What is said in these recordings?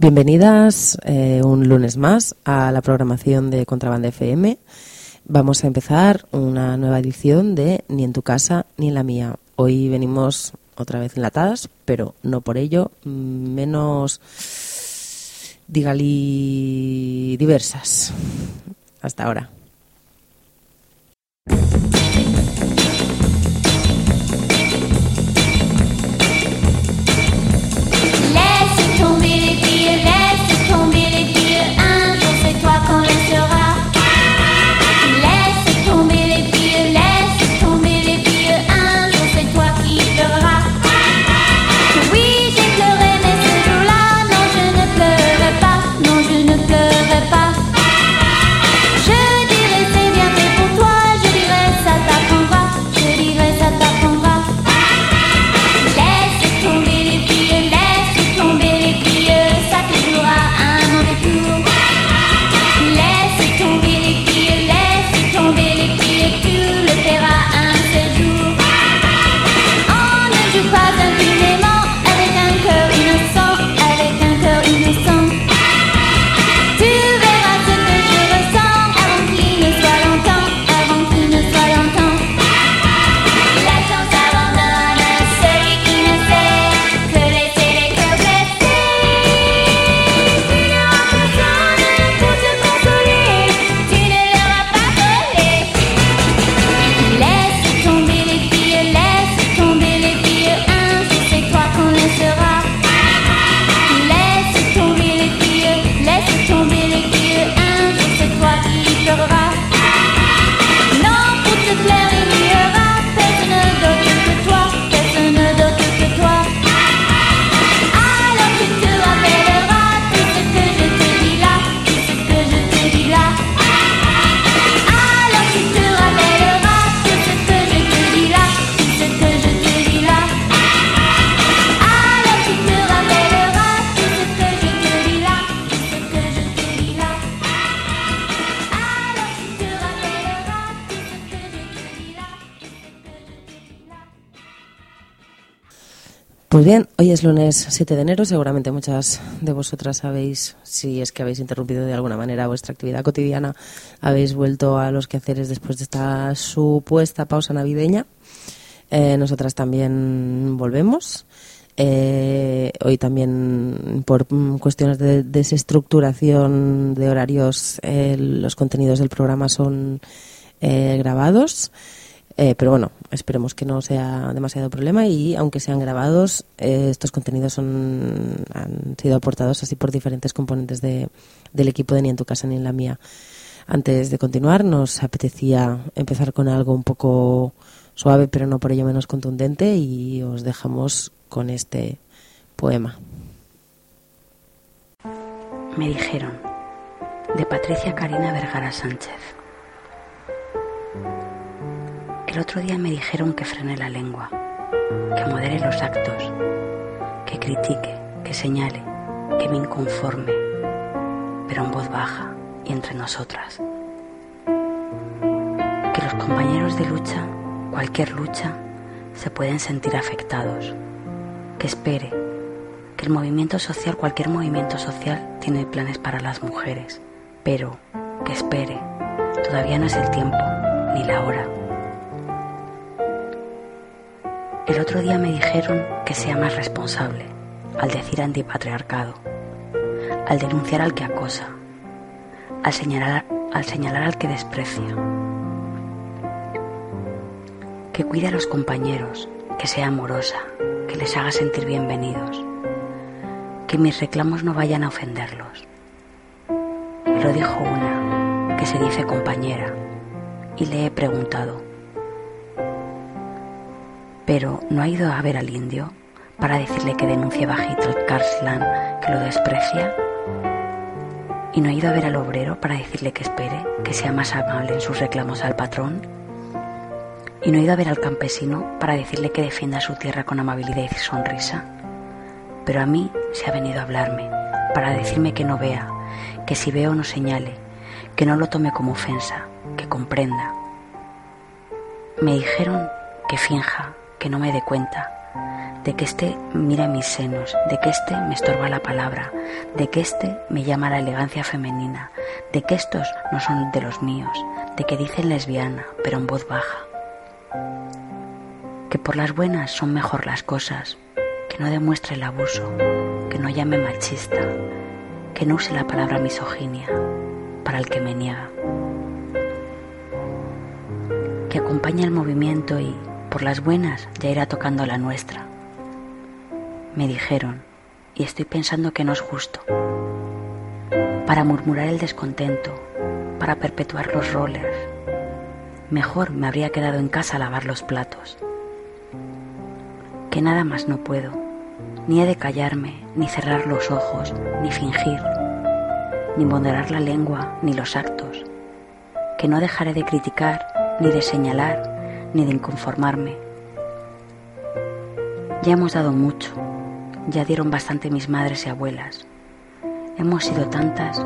Bienvenidas eh, un lunes más a la programación de Contrabanda FM. Vamos a empezar una nueva edición de Ni en tu casa ni en la mía. Hoy venimos otra vez enlatadas, pero no por ello menos, digali, diversas. Hasta ahora. Pues bien, hoy es lunes 7 de enero. Seguramente muchas de vosotras sabéis, si es que habéis interrumpido de alguna manera vuestra actividad cotidiana, habéis vuelto a los quehaceres después de esta supuesta pausa navideña. Eh, nosotras también volvemos. Eh, hoy también por cuestiones de desestructuración de horarios eh, los contenidos del programa son grabados. Eh, pero bueno, esperemos que no sea demasiado problema y aunque sean grabados, eh, estos contenidos son, han sido aportados así por diferentes componentes de, del equipo de Ni en tu casa ni en la mía. Antes de continuar, nos apetecía empezar con algo un poco suave, pero no por ello menos contundente, y os dejamos con este poema. Me dijeron, de Patricia Karina Vergara Sánchez. El otro día me dijeron que frene la lengua, que modere los actos, que critique, que señale, que me inconforme, pero en voz baja y entre nosotras. Que los compañeros de lucha, cualquier lucha, se pueden sentir afectados. Que espere, que el movimiento social, cualquier movimiento social, tiene planes para las mujeres, pero que espere, todavía no es el tiempo ni la hora El otro día me dijeron que sea más responsable al decir antipatriarcado, al denunciar al que acosa, al señalar, al que desprecia, que cuide a los compañeros, que sea amorosa, que les haga sentir bienvenidos, que mis reclamos no vayan a ofenderlos. Y lo dijo una, que se dice compañera, y le he preguntado, pero no ha ido a ver al indio para decirle que denuncie bajito al Karslan que lo desprecia. Y no ha ido a ver al obrero para decirle que espere, que sea más amable en sus reclamos al patrón. Y no ha ido a ver al campesino para decirle que defienda su tierra con amabilidad y sonrisa. Pero a mí se ha venido a hablarme para decirme que no vea, que si veo no señale, que no lo tome como ofensa, que comprenda. Me dijeron que finja, que no me dé cuenta, de que éste mira mis senos, de que éste me estorba la palabra, de que éste me llama la elegancia femenina, de que estos no son de los míos, de que dicen lesbiana, pero en voz baja. Que por las buenas son mejor las cosas, que no demuestre el abuso, que no llame machista, que no use la palabra misoginia para el que me niega. Que acompañe el movimiento y, por las buenas, ya irá tocando la nuestra me dijeron, y estoy pensando que no es justo. Para murmurar el descontento, para perpetuar los roles, mejor me habría quedado en casa a lavar los platos. Que nada más no puedo, ni he de callarme, ni cerrar los ojos, ni fingir, ni moderar la lengua, ni los actos. Que no dejaré de criticar, ni de señalar, ni de inconformarme. Ya hemos dado mucho, ya dieron bastante mis madres y abuelas. Hemos sido tantas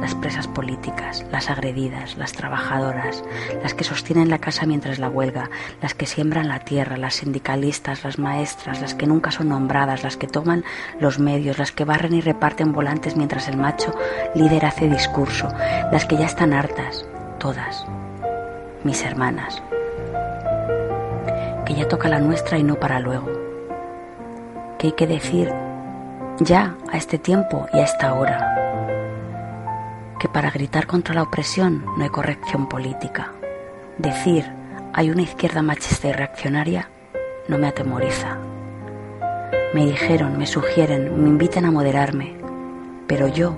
las presas políticas, las agredidas, las trabajadoras, las que sostienen la casa mientras la huelga, las que siembran la tierra, las sindicalistas, las maestras, las que nunca son nombradas, las que toman los medios, las que barren y reparten volantes mientras el macho líder hace discurso, las que ya están hartas, todas, mis hermanas, que ya toca la nuestra y no para luego que hay que decir ya a este tiempo y a esta hora. Que para gritar contra la opresión no hay corrección política. Decir hay una izquierda machista y reaccionaria no me atemoriza. Me dijeron, me sugieren, me invitan a moderarme, pero yo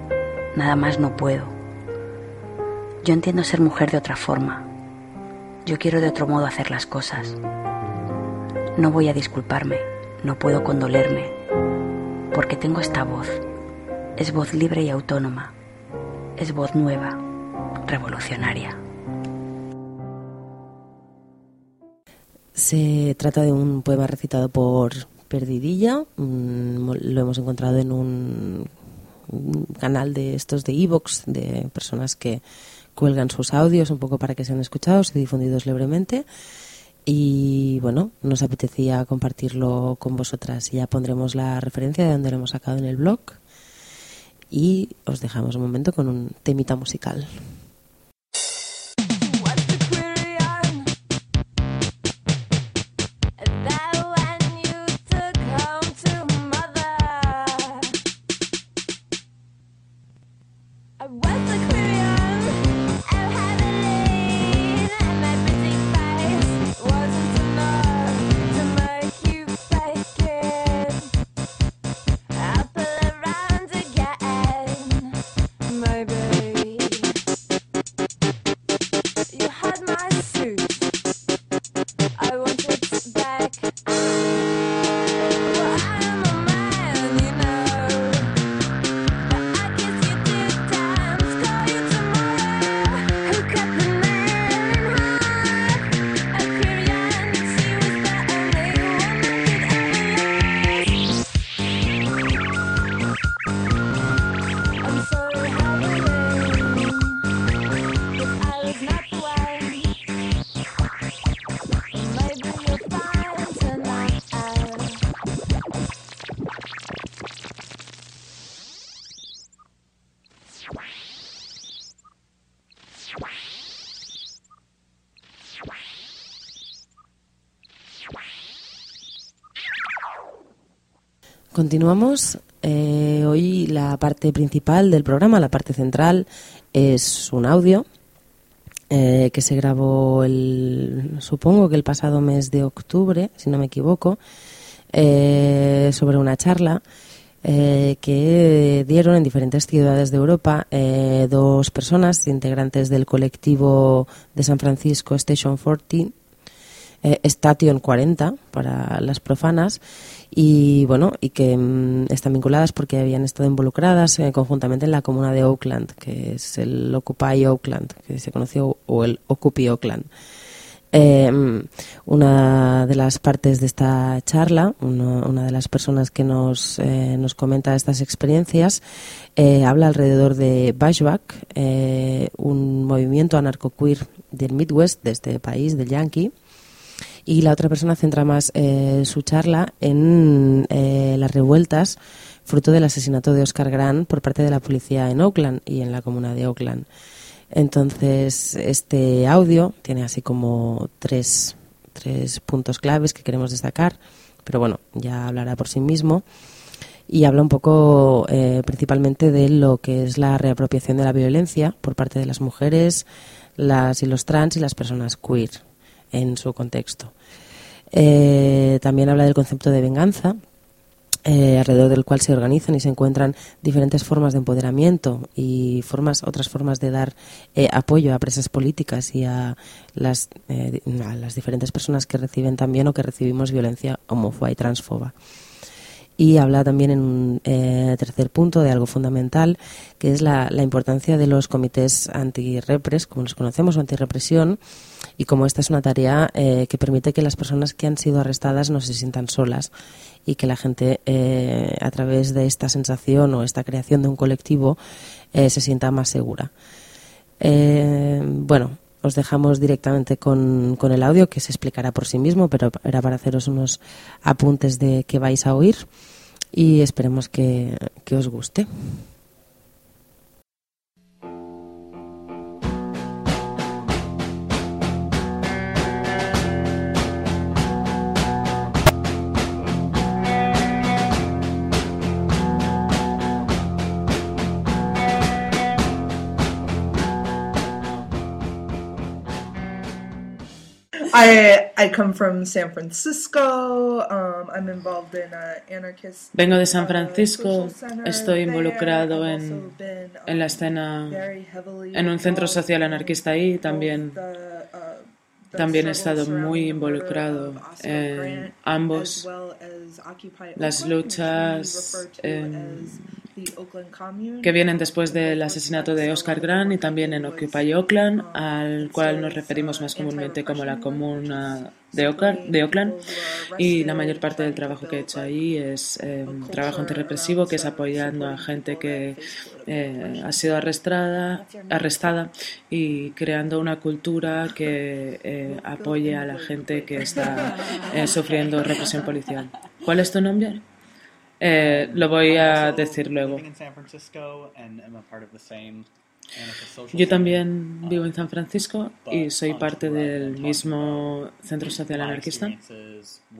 nada más no puedo. Yo entiendo ser mujer de otra forma. Yo quiero de otro modo hacer las cosas. No voy a disculparme no puedo condolerme, porque tengo esta voz. Es voz libre y autónoma. Es voz nueva, revolucionaria. Se trata de un poema recitado por Perdidilla. Mm, lo hemos encontrado en un canal de estos de Evox, de personas que cuelgan sus audios un poco para que sean escuchados y difundidos libremente y bueno, nos apetecía compartirlo con vosotras. Ya pondremos la referencia de donde lo hemos sacado en el blog y os dejamos un momento con un temita musical. Continuamos. Eh, hoy la parte principal del programa, la parte central, es un audio eh, que se grabó, el, supongo que el pasado mes de octubre, si no me equivoco, eh, sobre una charla que dieron en diferentes ciudades de Europa dos personas integrantes del colectivo de San Francisco Station 14 eh, Station 40 para las profanas y bueno y que mm, están vinculadas porque habían estado involucradas eh, conjuntamente en la comuna de Oakland que es el Occupy Oakland que se conoció o el Occupy Oakland. Em, una de las partes de esta charla, una de las personas que nos, eh, nos comenta estas experiencias, habla alrededor de Bashback, un movimiento anarcoqueer del Midwest, de este país, del Yankee, Y la otra persona centra más eh, su charla en eh, las revueltas fruto del asesinato de Oscar Grant por parte de la policía en Oakland y en la comuna de Oakland. Entonces, este audio tiene así como tres, tres puntos claves que queremos destacar, pero bueno, ya hablará por sí mismo y habla un poco eh, principalmente de lo que es la reapropiación de la violencia por parte de las mujeres, las y los trans y las personas queer en su contexto. Eh, también habla del concepto de venganza, eh, alrededor del cual se organizan y se encuentran diferentes formas de empoderamiento y formas, otras formas de dar apoyo a presas políticas y a las, a las diferentes personas que reciben también o que recibimos violencia homófoba y transfoba y habla también en un eh, tercer punto de algo fundamental, que es la, importancia de los comités anti-repres, como los conocemos, o anti-represión, y como esta es una tarea eh, que permite que las personas que han sido arrestadas no se sientan solas y que la gente, eh, a través de esta sensación o esta creación de un colectivo, se sienta más segura. bueno, os dejamos directamente con, con, el audio que se explicará por sí mismo, pero era para haceros unos apuntes de que vais a oír y esperemos que, que os guste. Vengo de San Francisco. Estoy involucrado en, en la escena, en un centro social anarquista ahí. También, uh, también he estado muy involucrado en ambos, las luchas que vienen después del asesinato de Oscar Grant y también en Occupy Oakland, al cual nos referimos más comúnmente como la comuna de Oakland, de Oakland. Y la mayor parte del trabajo que he hecho ahí es eh, trabajo antirrepresivo, que es apoyando a gente que eh, ha sido arrestada, arrestada y creando una cultura que eh, apoye a la gente que está sufriendo represión policial. ¿Cuál es tu nombre? Eh, lo voy a decir luego. Yo también vivo en San Francisco y soy parte del mismo centro social anarquista,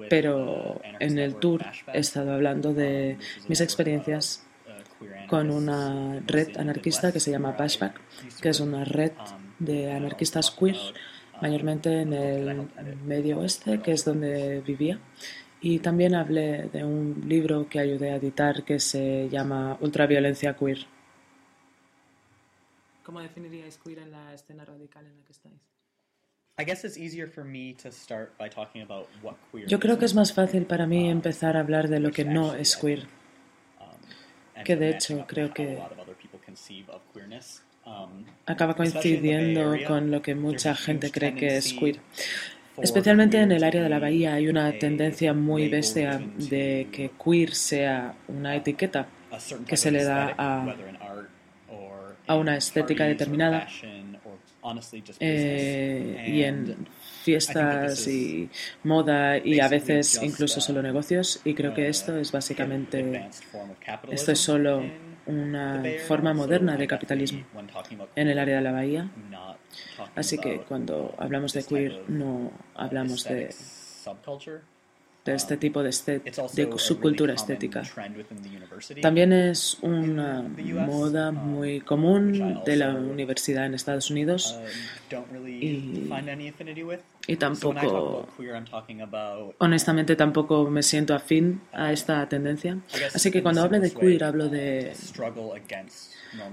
pero en el tour he estado hablando de mis experiencias con una red anarquista que se llama Bashback, que es una red de anarquistas queer, mayormente en el medio oeste, que es donde vivía. Y también hablé de un libro que ayudé a editar que se llama Ultraviolencia Queer. ¿Cómo definiríais queer en la escena radical en la que estáis? Yo creo que es más fácil para mí um, empezar a hablar de lo que no es queer, um, que de hecho creo que um, acaba coincidiendo con lo que mucha gente cree que es queer. Especialmente en el área de la bahía hay una tendencia muy bestia de que queer sea una etiqueta que se le da a, a una estética determinada eh, y en fiestas y moda y a veces incluso solo negocios y creo que esto es básicamente esto es solo una forma moderna de capitalismo en el área de la bahía Así que cuando hablamos de queer no hablamos de, de este tipo de, de subcultura estética. También es una moda muy común de la universidad en Estados Unidos y, y tampoco, honestamente tampoco me siento afín a esta tendencia. Así que cuando hablo de queer hablo de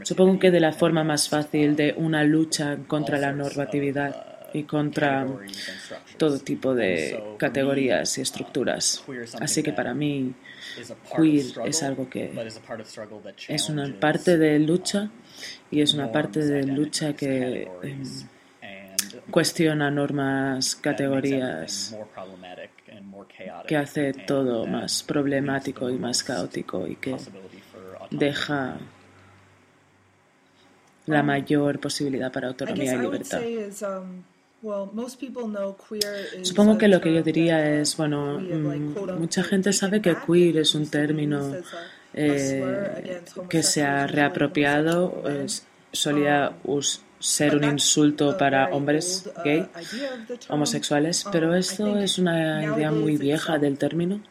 Supongo que de la forma más fácil de una lucha contra la normatividad y contra todo tipo de categorías y estructuras. Así que para mí, queer es algo que es una parte de lucha y es una parte de lucha que em, cuestiona normas, categorías, que hace todo más problemático y más caótico y que deja la mayor posibilidad para autonomía y libertad. Um, Supongo que lo que yo diría es, bueno, mm, mucha gente sabe que queer es un término eh, que se ha reapropiado, solía ser un insulto para hombres gay, homosexuales, pero esto es una idea muy vieja del término.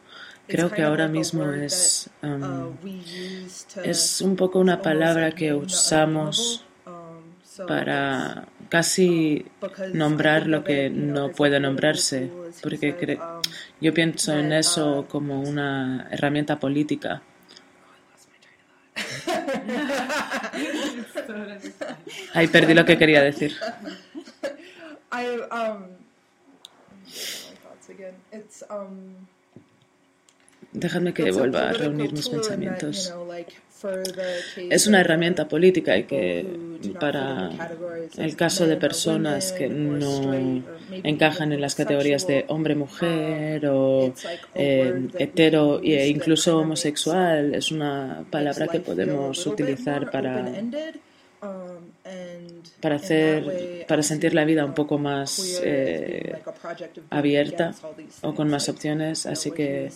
Creo que ahora mismo es, um, es un poco una palabra que usamos para casi nombrar lo que no puede nombrarse, porque yo pienso en eso como una herramienta política. Ahí perdí lo que quería decir. Dejadme que vuelva a reunir mis pensamientos. Es una herramienta política y que para el caso de personas que no encajan en las categorías de hombre-mujer o eh, hetero e incluso homosexual. es una palabra que podemos utilizar para para hacer para sentir la vida un poco más eh, abierta o con más opciones así que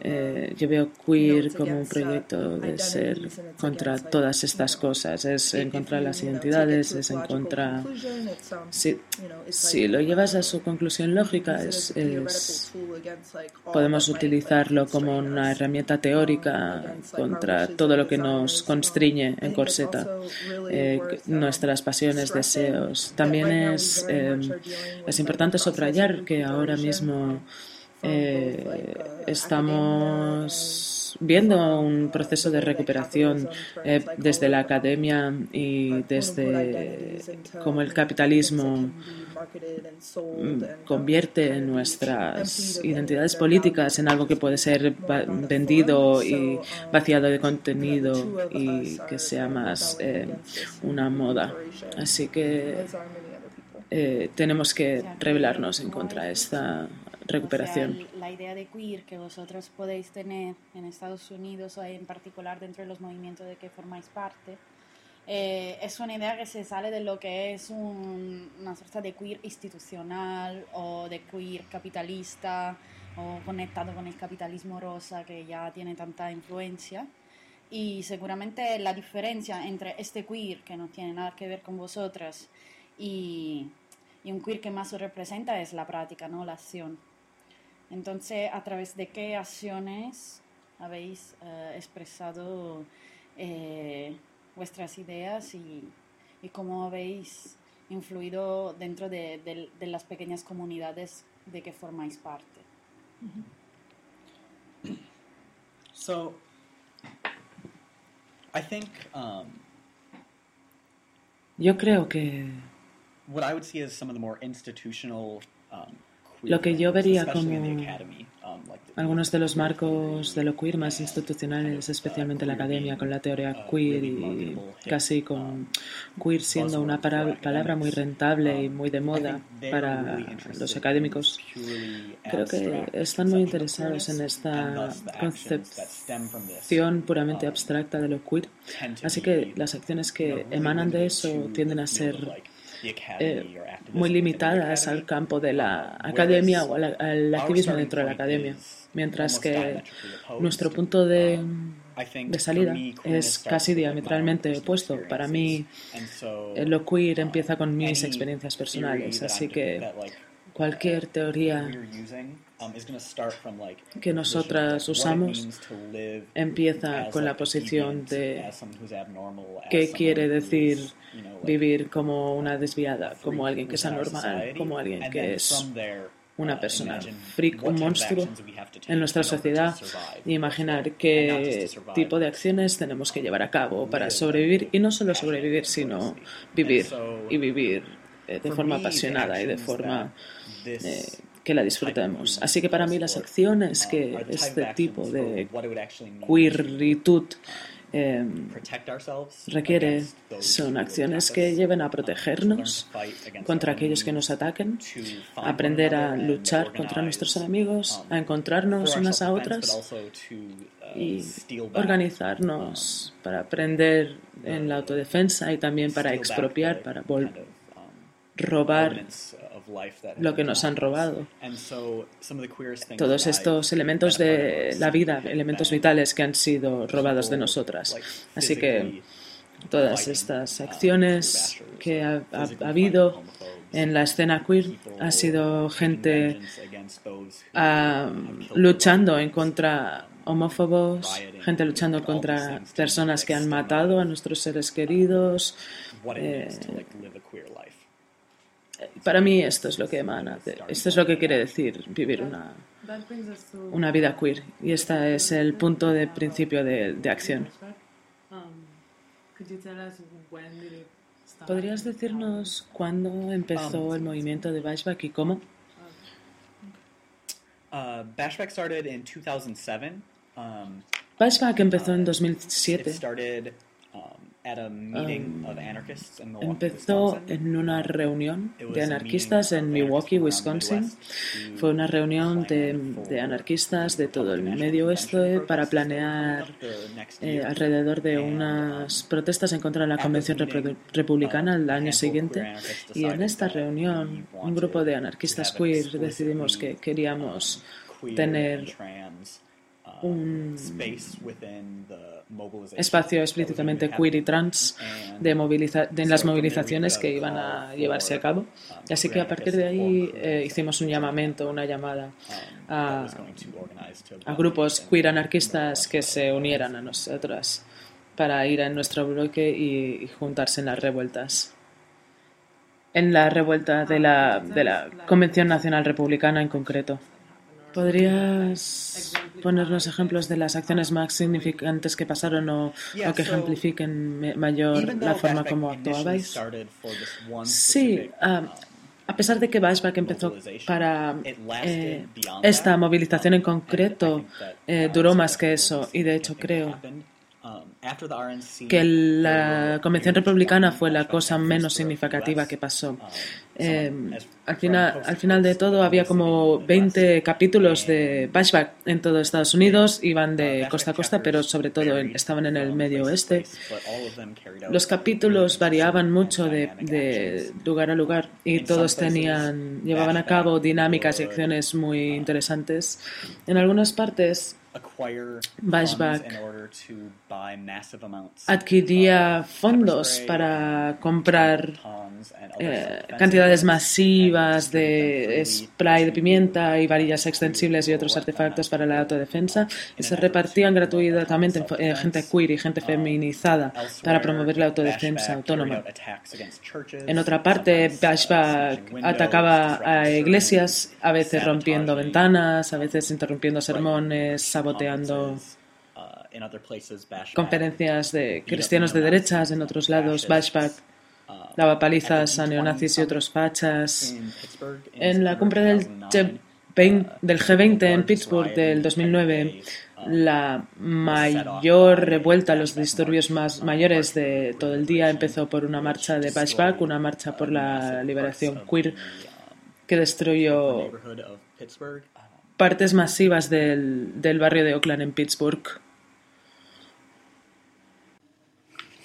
eh, yo veo queer como un proyecto de ser contra todas estas cosas es en contra de las identidades es en contra si, si lo llevas a su conclusión lógica es, podemos utilizarlo como una herramienta teórica contra todo lo que nos constriñe en corseta eh, nuestras pasiones deseos. También es, eh, es importante subrayar que ahora mismo eh, estamos viendo un proceso de recuperación eh, desde la academia y desde cómo el capitalismo convierte nuestras identidades políticas en algo que puede ser vendido y vaciado de contenido y que sea más eh, una moda. Así que eh, tenemos que rebelarnos en contra de esta recuperación. la idea de queer que vosotros podéis tener en Estados Unidos o en particular dentro de los movimientos de que formáis parte, eh, es una idea que se sale de lo que es una suerte de queer institucional o de queer capitalista o conectado con el capitalismo rosa que ya tiene tanta influencia. Y seguramente la diferencia entre este queer, que no tiene nada que ver con vosotras, y, y un queer que más os representa es la práctica, ¿no? la acción. Entonces, ¿a través de qué acciones habéis eh, expresado eh, vuestras ideas y, cómo habéis influido dentro de, las pequeñas comunidades de que formáis parte? So, I think, um, Yo creo que what I would see as some of the more institutional um, lo que yo vería como algunos de los marcos de lo queer más institucionales, especialmente la academia, con la teoría queer y casi con queer siendo una palabra muy rentable y muy de moda para los académicos. Creo que están muy interesados en esta concepción puramente abstracta de lo queer. Así que las acciones que emanan de eso tienden a ser eh, muy limitadas al campo de la academia o al, activismo dentro de la academia, mientras que nuestro punto de, de salida es casi diametralmente opuesto. Para mí, lo queer empieza con mis experiencias personales, así que cualquier teoría um, que nosotras usamos empieza con la posición de qué quiere decir vivir como una desviada, como alguien que es anormal, como alguien que es una uh, persona freak, un monstruo en nuestra sociedad y imaginar qué tipo de acciones tenemos que llevar a cabo para sobrevivir y no solo sobrevivir, sino vivir y vivir eh, de forma apasionada y de forma eh, que la disfrutemos. Así que para mí las acciones que este tipo de queeritud eh, requiere son acciones que lleven a protegernos contra aquellos que nos ataquen, aprender a luchar contra nuestros enemigos, a encontrarnos unas a otras y organizarnos para aprender en la autodefensa y también para expropiar, para robar lo que nos han robado. Todos estos elementos de la vida, elementos vitales que han sido robados de nosotras. Así que todas estas acciones que ha, habido en la escena queer ha sido gente ah, luchando en contra homófobos, gente luchando contra personas que han matado a nuestros seres queridos. Eh, para mí esto es lo que emana, esto es lo que quiere decir vivir una, una vida queer y este es el punto de principio de, de acción. ¿Podrías decirnos cuándo empezó el movimiento de Bashback y cómo? Uh, Bashback started in 2007. Um, Bashback empezó en 2007. Empezó en una reunión de anarquistas en Milwaukee, Wisconsin. Fue una reunión de, anarquistas de todo el medio oeste para planear eh, alrededor de unas protestas en contra de la Convención Republicana el año siguiente. Y en esta reunión, un grupo de anarquistas queer decidimos que queríamos tener un espacio explícitamente queer y trans de, moviliza de las movilizaciones que iban a llevarse a cabo. Así que a partir de ahí eh, hicimos un llamamiento, una llamada a, a, grupos queer anarquistas que se unieran a nosotras para ir a nuestro bloque y, y juntarse en las revueltas. En la revuelta de la, de la Convención Nacional Republicana en concreto. ¿Podrías ponernos ejemplos de las acciones más significantes que pasaron o, que ejemplifiquen mayor la forma como actuabais? Sí, um, a pesar de que Bashback empezó para eh, esta movilización en concreto, eh, duró más que eso y de hecho creo que la Convención Republicana fue la cosa menos significativa que pasó. Eh, al, final, al final de todo había como 20 capítulos de Bashback en todo Estados Unidos, iban de costa a costa, pero sobre todo estaban en el medio oeste. Los capítulos variaban mucho de, de lugar a lugar y todos tenían, llevaban a cabo dinámicas y acciones muy interesantes. En algunas partes Bashback. adquiría fondos para comprar eh, cantidades masivas de spray de pimienta y varillas extensibles y otros artefactos para la autodefensa y se repartían gratuitamente en gente queer y gente feminizada para promover la autodefensa autónoma. En otra parte, Bashback atacaba a iglesias, a veces rompiendo ventanas, a veces interrumpiendo sermones, saboteando conferencias de cristianos de derechas, en otros lados Bashback daba palizas a neonazis y otros fachas. En la cumbre del, del G20 en Pittsburgh del 2009, la mayor revuelta, los disturbios más mayores de todo el día empezó por una marcha de Bashback, una marcha por la liberación queer que destruyó partes masivas del, del barrio de Oakland en Pittsburgh.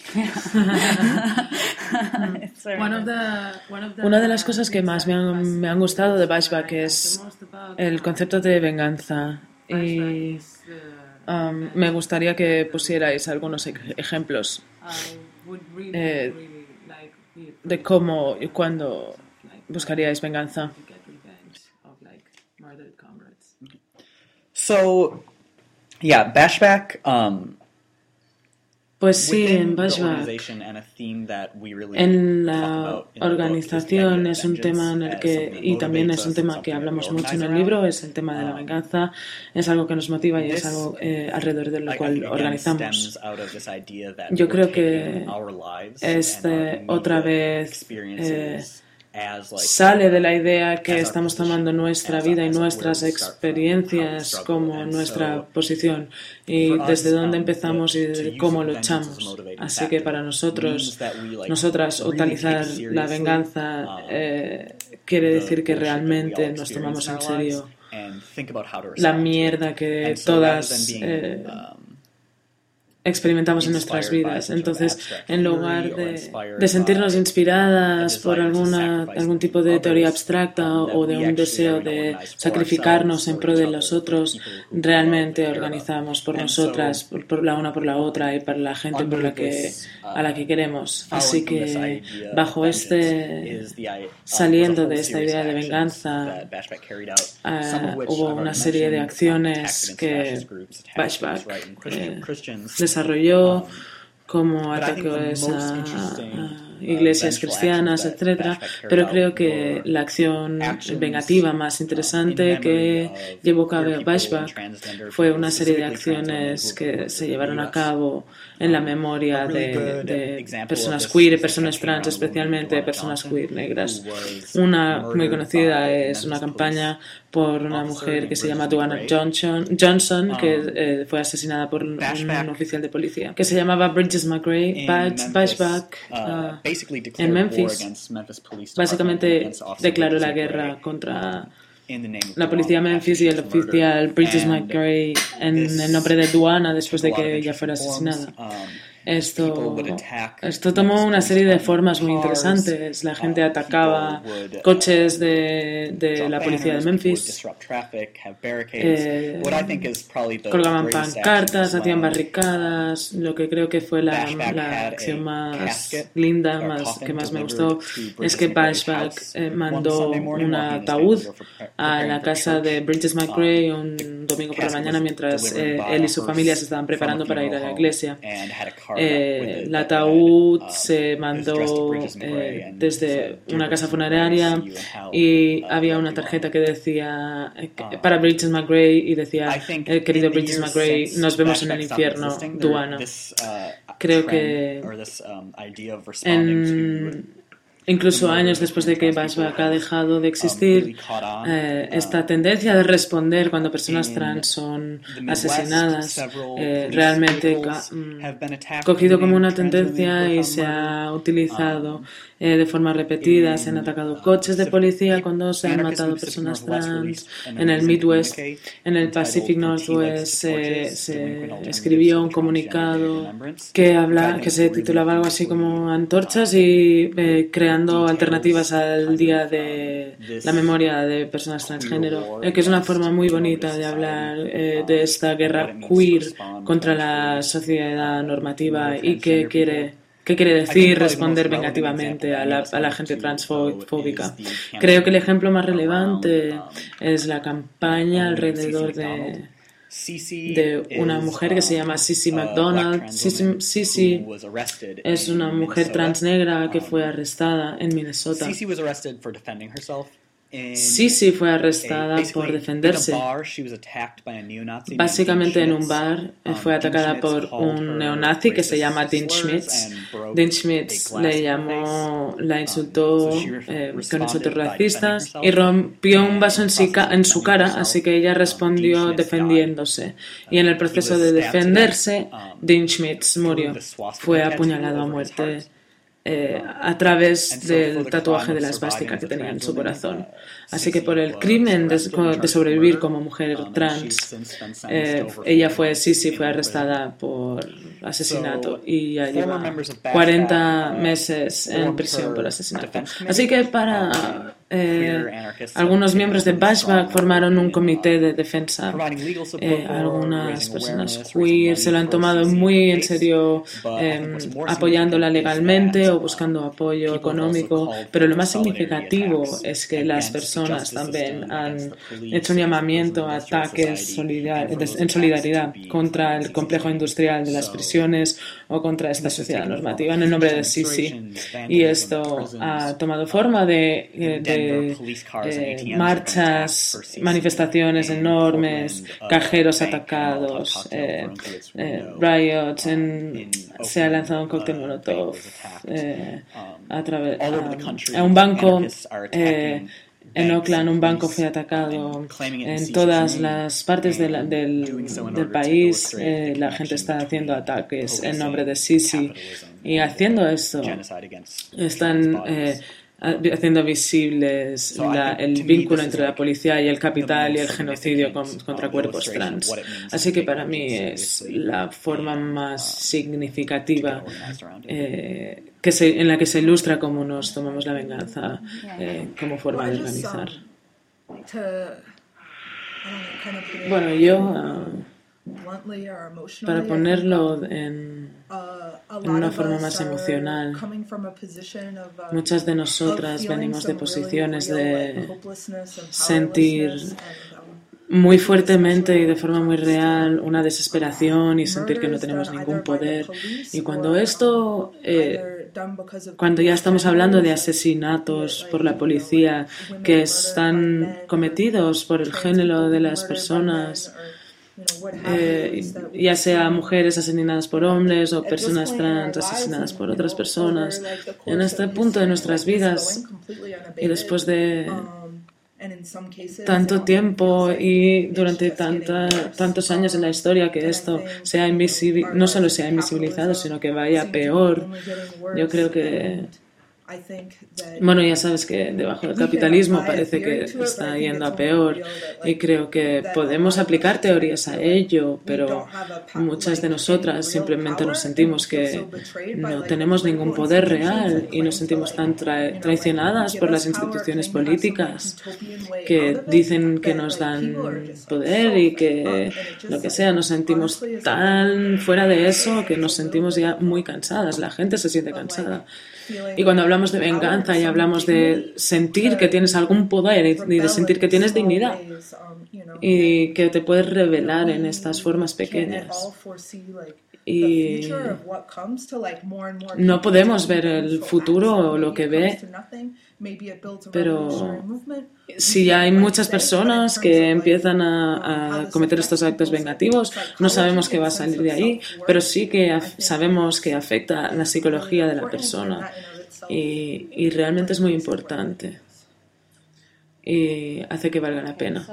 Una de las cosas que más me han, me han gustado de Bashback es el concepto de venganza. Y um, me gustaría que pusierais algunos ejemplos eh, de cómo y cuándo buscaríais venganza. So, yeah, Bashback um, pues sí, en Bashback, en la organización es un tema en el que, y también es un tema que hablamos mucho en el libro, es el tema de la um, venganza, es algo que nos motiva y es algo eh, alrededor de lo cual organizamos. Yo creo que este otra vez eh, sale de la idea que estamos tomando nuestra vida y nuestras experiencias como nuestra posición y desde dónde empezamos y cómo luchamos. Así que para nosotros, nosotras, utilizar la venganza eh, quiere decir que realmente nos tomamos en serio la mierda que todas eh, experimentamos en nuestras vidas. Entonces, en lugar de, de sentirnos inspiradas por alguna, algún tipo de teoría abstracta o de un deseo de sacrificarnos en pro de los otros, realmente organizamos por nosotras, por, la una por la otra y para la gente por la que, a la que queremos. Así que bajo este, saliendo de esta idea de venganza, uh, hubo una serie de acciones que Bashback eh, desarrolló como ataques a, iglesias cristianas, etcétera, pero creo que la acción vengativa más interesante que llevó a cabo Bashback fue una serie de acciones que se llevaron a cabo en la memoria de, personas queer y personas trans, especialmente personas queer negras. Una muy conocida es una campaña por una mujer que se llama Duana Johnson, Johnson que eh, fue asesinada por un, oficial de policía, que se llamaba Bridges McRae, Bashback, uh, uh, en Memphis. Básicamente declaró la guerra contra la policía Memphis y el oficial Bridges McRae en el nombre de Duana después de que ella fuera asesinada. Um, esto, esto tomó una serie de formas muy interesantes. La gente atacaba coches de, de la policía de Memphis, eh, colgaban pancartas, hacían barricadas. Lo que creo que fue la, la acción más linda, más, que más me gustó, es que Bashback eh, mandó un ataúd a la casa de Bridges McRae un domingo por la mañana mientras eh, él y su familia se estaban preparando para ir a la iglesia. Eh, el ataúd se mandó eh, desde una casa funeraria y había una tarjeta que decía eh, um, para Bridges McGray y decía querido Bridges McGray nos vemos en el infierno Duana uh, creo que um, en Incluso años después de que Bashback ha dejado de existir, eh, esta tendencia de responder cuando personas trans son asesinadas eh, realmente mm, cogido como una tendencia y se ha utilizado eh, de forma repetida. Se han atacado coches de policía cuando se han matado personas trans. En el Midwest, en el Pacific Northwest, se, escribió un comunicado que, habla, que se titulaba algo así como Antorchas y eh, creando alternativas al Día de la Memoria de Personas Transgénero, eh, que es una forma muy bonita de hablar de esta guerra queer contra la sociedad normativa y que quiere ¿Qué quiere decir responder vengativamente a la, a la gente transfóbica? Creo que el ejemplo más relevante es la campaña alrededor de, de una mujer que se llama Sissy McDonald. Sissy, es una mujer trans negra que fue arrestada en Minnesota. Sisi fue arrestada por defenderse. Básicamente en un bar um, fue atacada por un neonazi que se llama Dean Schmitz. Dean Schmitz le llamó, la um, insultó eh, con insultos racistas y rompió un vaso en, en su cara, así que ella um, respondió defendiéndose. Y en el proceso de defenderse, Dean Schmitz murió. Fue apuñalado a muerte eh, a través del tatuaje de la esvástica que tenía en su corazón. Así que por el crimen de, sobrevivir como mujer trans, eh, ella fue, sí, sí, fue arrestada por asesinato y ya lleva 40 meses en prisión por asesinato. Así que para eh, algunos miembros de Bashback formaron un comité de defensa. Eh, algunas personas queer se lo han tomado muy en serio, eh, apoyándola legalmente o buscando apoyo económico. Pero lo más significativo es que las personas también han hecho un llamamiento a ataques en solidaridad contra el complejo industrial de las prisiones o contra esta sociedad normativa en el nombre de Sisi. Y esto ha tomado forma de eh, marchas, manifestaciones enormes, uh, cajeros atacados, eh, eh, riots, se ha lanzado un cóctel molotov um, a través a, un banco en Oakland un banco fue atacado en todas las partes del, del, país. la gente está haciendo ataques en nombre de Sisi y haciendo esto están haciendo visibles la, el vínculo entre la policía y el capital y el genocidio con, contra cuerpos trans. Así que para mí es la forma más significativa eh, que se, en la que se ilustra cómo nos tomamos la venganza eh, como forma de organizar. Bueno, yo, uh, para ponerlo en, en, una forma más emocional, muchas de nosotras venimos de posiciones de sentir muy fuertemente y de forma muy real una desesperación y sentir que no tenemos ningún poder. Y cuando esto, eh, cuando ya estamos hablando de asesinatos por la policía que están cometidos por el género de las personas, eh, ya sea mujeres asesinadas por hombres o personas trans asesinadas por otras personas, en este punto de nuestras vidas y después de tanto tiempo y durante tanta, tantos años en la historia que esto sea no solo sea invisibilizado, sino que vaya peor. Yo creo que bueno, ya sabes que debajo del capitalismo parece que está yendo a peor y creo que podemos aplicar teorías a ello, pero muchas de nosotras simplemente nos sentimos que no tenemos ningún poder real y nos sentimos tan traicionadas por las instituciones políticas que dicen que nos dan poder y que lo que sea, nos sentimos tan fuera de eso que nos sentimos ya muy cansadas, la gente se siente cansada. Y cuando hablamos de venganza y hablamos de sentir que tienes algún poder y de sentir que tienes dignidad y que te puedes revelar en estas formas pequeñas. Y no podemos ver el futuro o lo que ve, pero si hay muchas personas que empiezan a, cometer estos actos vengativos, no sabemos qué va a salir de ahí, pero sí que sabemos que afecta la psicología de la persona y, y realmente es muy importante y hace que valga la pena.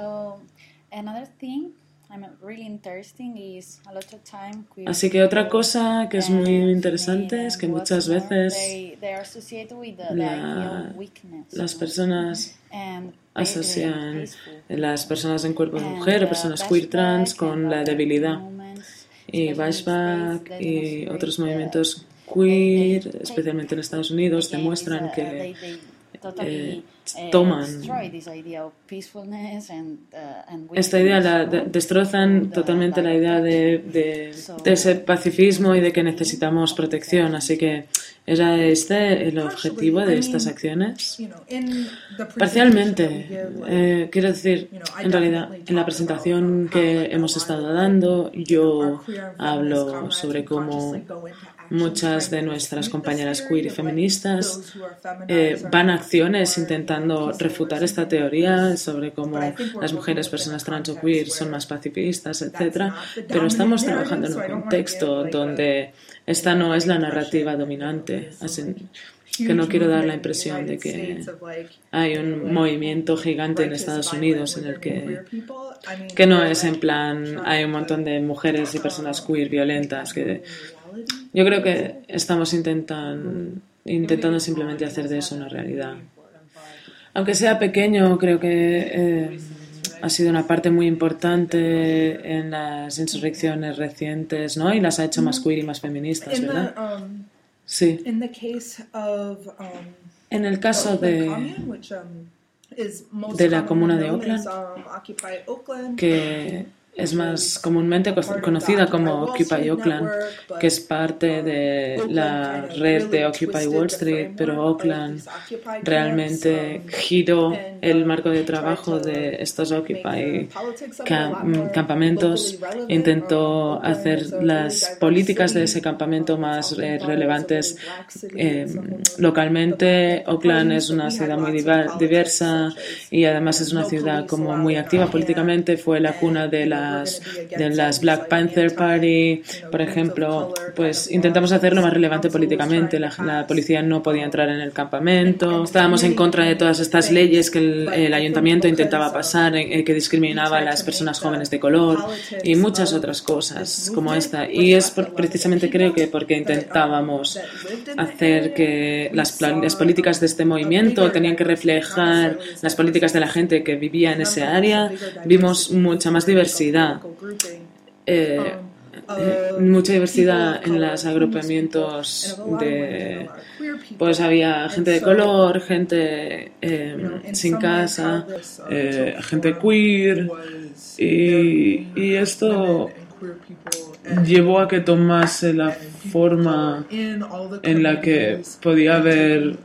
Así que otra cosa que es muy interesante es que muchas veces las personas asocian las personas en cuerpo de mujer o personas queer trans con la debilidad. Y Bashback y otros movimientos queer, especialmente en Estados Unidos, demuestran que eh, eh, toman uh, esta idea, la, destrozan totalmente la idea de, ese pacifismo y de que necesitamos protección. Así que ¿era este el objetivo de estas acciones? Parcialmente, eh, quiero decir, en realidad, en la presentación que hemos estado dando, yo hablo sobre cómo Muchas de nuestras compañeras queer y feministas eh, van a acciones intentando refutar esta teoría sobre cómo las mujeres, personas trans o queer son más pacifistas, etc. Pero estamos trabajando en un contexto donde esta no es la narrativa dominante. Así que no quiero dar la impresión de que hay un movimiento gigante en Estados Unidos en el que, que no es en plan hay un montón de mujeres y personas queer violentas que yo creo que estamos intentando, intentando simplemente hacer de eso una realidad. Aunque sea pequeño, creo que eh, ha sido una parte muy importante en las insurrecciones recientes, ¿no? Y las ha hecho más queer y más feministas, ¿verdad? Um, sí. Um, en el caso de, um, de la comuna de Oakland, que es más comúnmente conocida como Occupy Oakland, que es parte de la red de Occupy Wall Street, pero Oakland realmente giró el marco de trabajo de estos Occupy campamentos, intentó hacer las políticas de ese campamento más eh, relevantes eh, localmente. Oakland es una ciudad muy diversa y además es una ciudad como muy activa políticamente, fue la cuna de la las, de las Black Panther Party, por ejemplo, pues intentamos hacerlo más relevante políticamente. La, policía no podía entrar en el campamento. Estábamos en contra de todas estas leyes que el, ayuntamiento intentaba pasar, eh, que discriminaba a las personas jóvenes de color y muchas otras cosas como esta. Y es precisamente creo que porque intentábamos hacer que las, las políticas de este movimiento tenían que reflejar las políticas de la gente que vivía en ese área, vimos mucha más diversidad. Eh, eh, mucha diversidad en los agrupamientos de pues había gente de color gente eh, sin casa gente queer y, y esto llevó a que tomase la forma en la que podía haber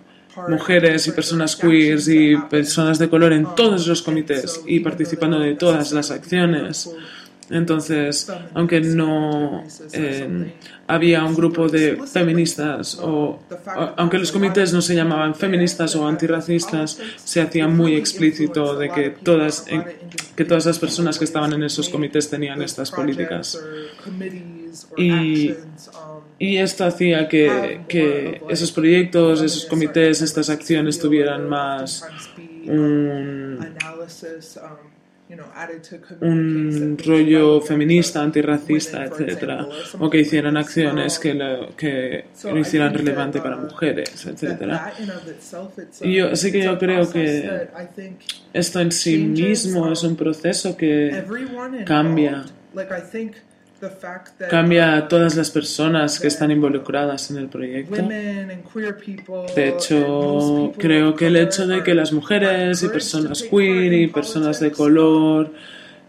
mujeres y personas queers y personas de color en todos los comités y participando de todas las acciones. Entonces, aunque no eh, había un grupo de feministas o, aunque los comités no se llamaban feministas o antirracistas, se hacía muy explícito de que todas, que todas las personas que estaban en esos comités tenían estas políticas. Y, y esto hacía que, que esos proyectos, esos comités, estas acciones tuvieran más un un rollo feminista, antirracista, etcétera, o que hicieran acciones que lo, que lo hicieran relevante para mujeres, etcétera. Y yo sí que yo creo que esto en sí mismo es un proceso que cambia cambia a todas las personas que están involucradas en el proyecto. De hecho, creo que el hecho de que las mujeres y personas queer y personas de color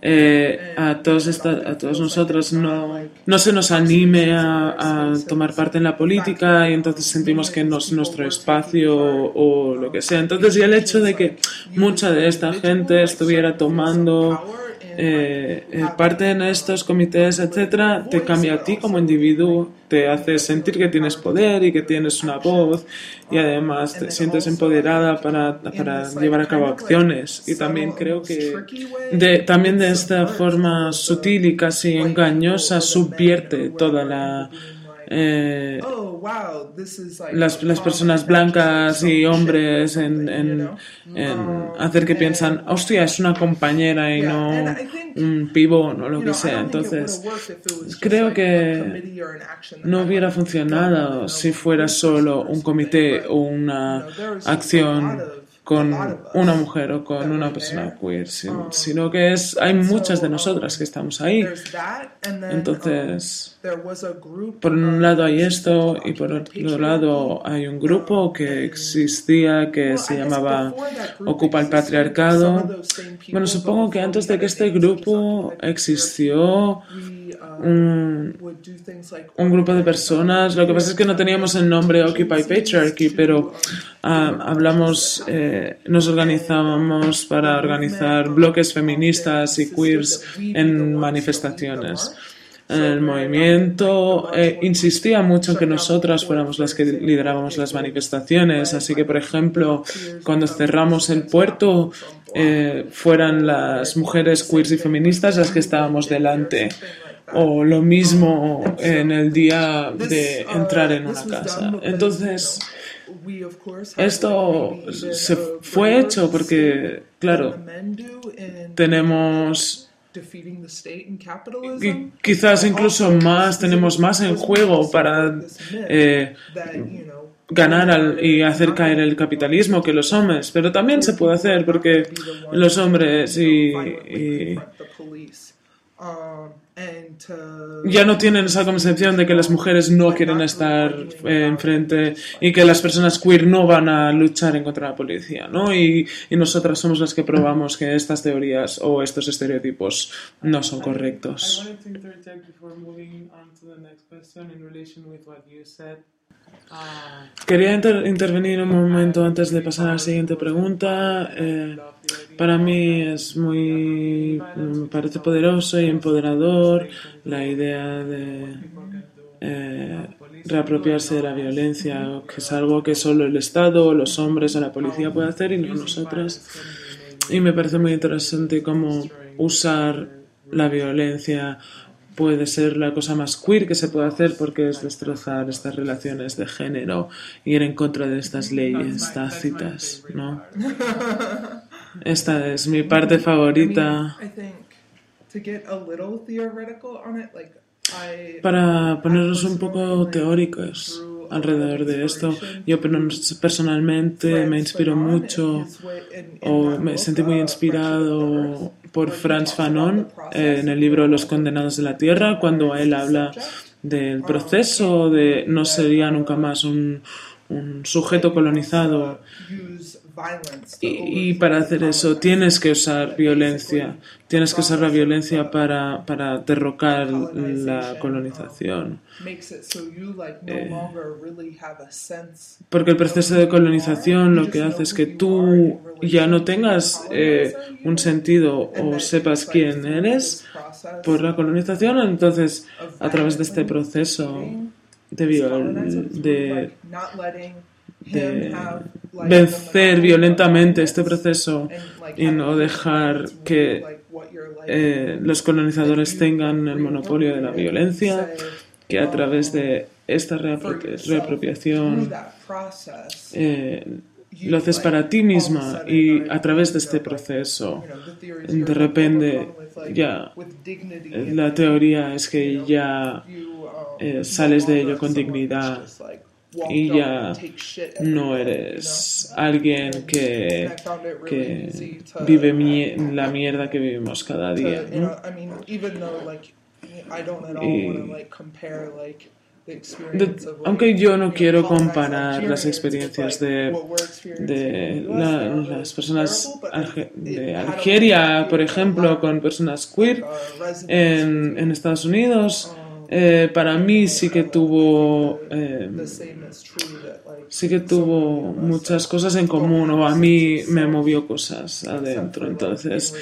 eh, a, todos a todos nosotros no, no se nos anime a, tomar parte en la política y entonces sentimos que no es nuestro espacio o, o lo que sea. Entonces, y el hecho de que mucha de esta gente estuviera tomando eh, eh, parte en estos comités, etcétera, te cambia a ti como individuo, te hace sentir que tienes poder y que tienes una voz y además te sientes empoderada para, para llevar a cabo acciones. Y también creo que de, también de esta forma sutil y casi engañosa subvierte toda la eh, oh, las, las, personas blancas y hombres en, en, hacer que piensan, hostia, es una compañera y no un pibón o lo que sea. Entonces, creo que no hubiera funcionado si fuera solo un comité o una acción con una mujer o con una persona queer, sino que es hay muchas de nosotras que estamos ahí. Entonces, por un lado hay esto y por otro lado hay un grupo que existía que se llamaba Ocupa el Patriarcado. Bueno, supongo que antes de que este grupo existió, un, grupo de personas. Lo que pasa es que no teníamos el nombre Occupy Patriarchy, pero ah, hablamos, eh, nos organizábamos para organizar bloques feministas y queers en manifestaciones. El movimiento eh, insistía mucho en que nosotras fuéramos las que liderábamos las manifestaciones, así que, por ejemplo, cuando cerramos el puerto, eh, fueran las mujeres queers y feministas las que estábamos delante o lo mismo en el día de entrar en una casa. Entonces, esto se fue hecho porque, claro, tenemos y quizás incluso más, tenemos más en juego para eh, ganar y hacer caer el capitalismo que los hombres, pero también se puede hacer porque los hombres y ya no tienen esa concepción de que las mujeres no quieren estar eh, enfrente y que las personas queer no van a luchar en contra de la policía, ¿no? Y, y nosotras somos las que probamos que estas teorías o estos estereotipos no son correctos. Quería intervenir un momento antes de pasar a la siguiente pregunta. Eh, para mí es muy, parece poderoso y empoderador la idea de eh, reapropiarse de la violencia, que es algo que solo el Estado, los hombres o la policía puede hacer y no nosotras. Y me parece muy interesante cómo usar la violencia puede ser la cosa más queer que se puede hacer porque es destrozar estas relaciones de género, ir en contra de estas leyes tácitas, ¿no? Esta es mi parte favorita. Para ponernos un poco teóricos alrededor de esto, yo personalmente me inspiro mucho o me sentí muy inspirado por Franz Fanon en el libro Los condenados de la tierra, cuando él habla del proceso de no sería nunca más un, un sujeto colonizado y, para hacer eso tienes que usar violencia, tienes que usar la violencia para, para derrocar la colonización. Eh, porque el proceso de colonización lo que hace es que tú ya no tengas eh, un sentido o sepas quién eres por la colonización, entonces a través de este proceso de, de de vencer violentamente este proceso y no dejar que eh, los colonizadores tengan el monopolio de la violencia, que a través de esta reapropiación eh, lo haces para ti misma y a través de este proceso. de repente ya la teoría es que ya eh, sales de ello con dignidad y ya no eres alguien que, que vive la mierda que vivimos cada día. aunque yo no quiero comparar las experiencias de, de las personas de Algeria, por ejemplo, con personas queer en, en Estados Unidos, eh, para mí sí que tuvo eh, sí que tuvo muchas cosas en común o a mí me movió cosas adentro. Entonces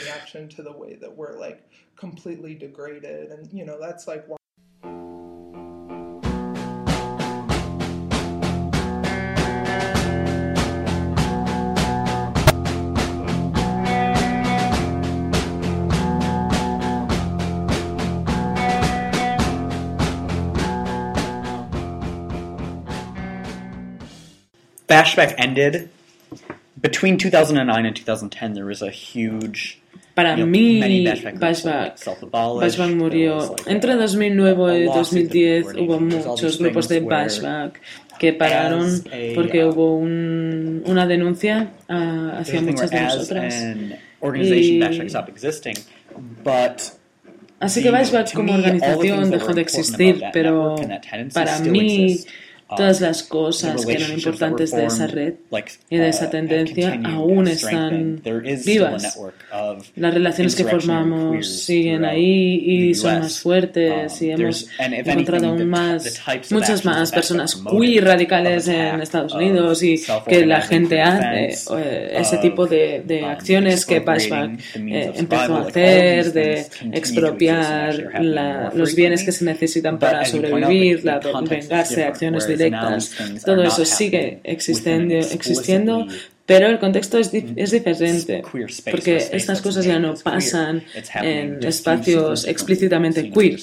Bashback ended between 2009 and 2010. There was a huge Para you know, mí, Bashback, Bashback murió. Entre 2009 y 2010 hubo muchos grupos de Bashback que pararon porque hubo un, una denuncia uh, hacia muchas de nosotras. Y, así que Bashback como organización dejó de existir, pero para mí todas las cosas que eran importantes de esa red y de esa uh, tendencia aún están vivas. Las relaciones que formamos siguen ahí y son más fuertes y um, hemos encontrado aún más, muchas más personas queer radicales en Estados uh, Unidos y que la gente hace eh, ese tipo de, de acciones que Bashback eh, empezó a hacer, de expropiar los bienes que se necesitan para sobrevivir, la vengarse, acciones de todo eso sigue existiendo, existiendo pero el contexto es, es, diferente, porque estas cosas ya no pasan en espacios explícitamente queer.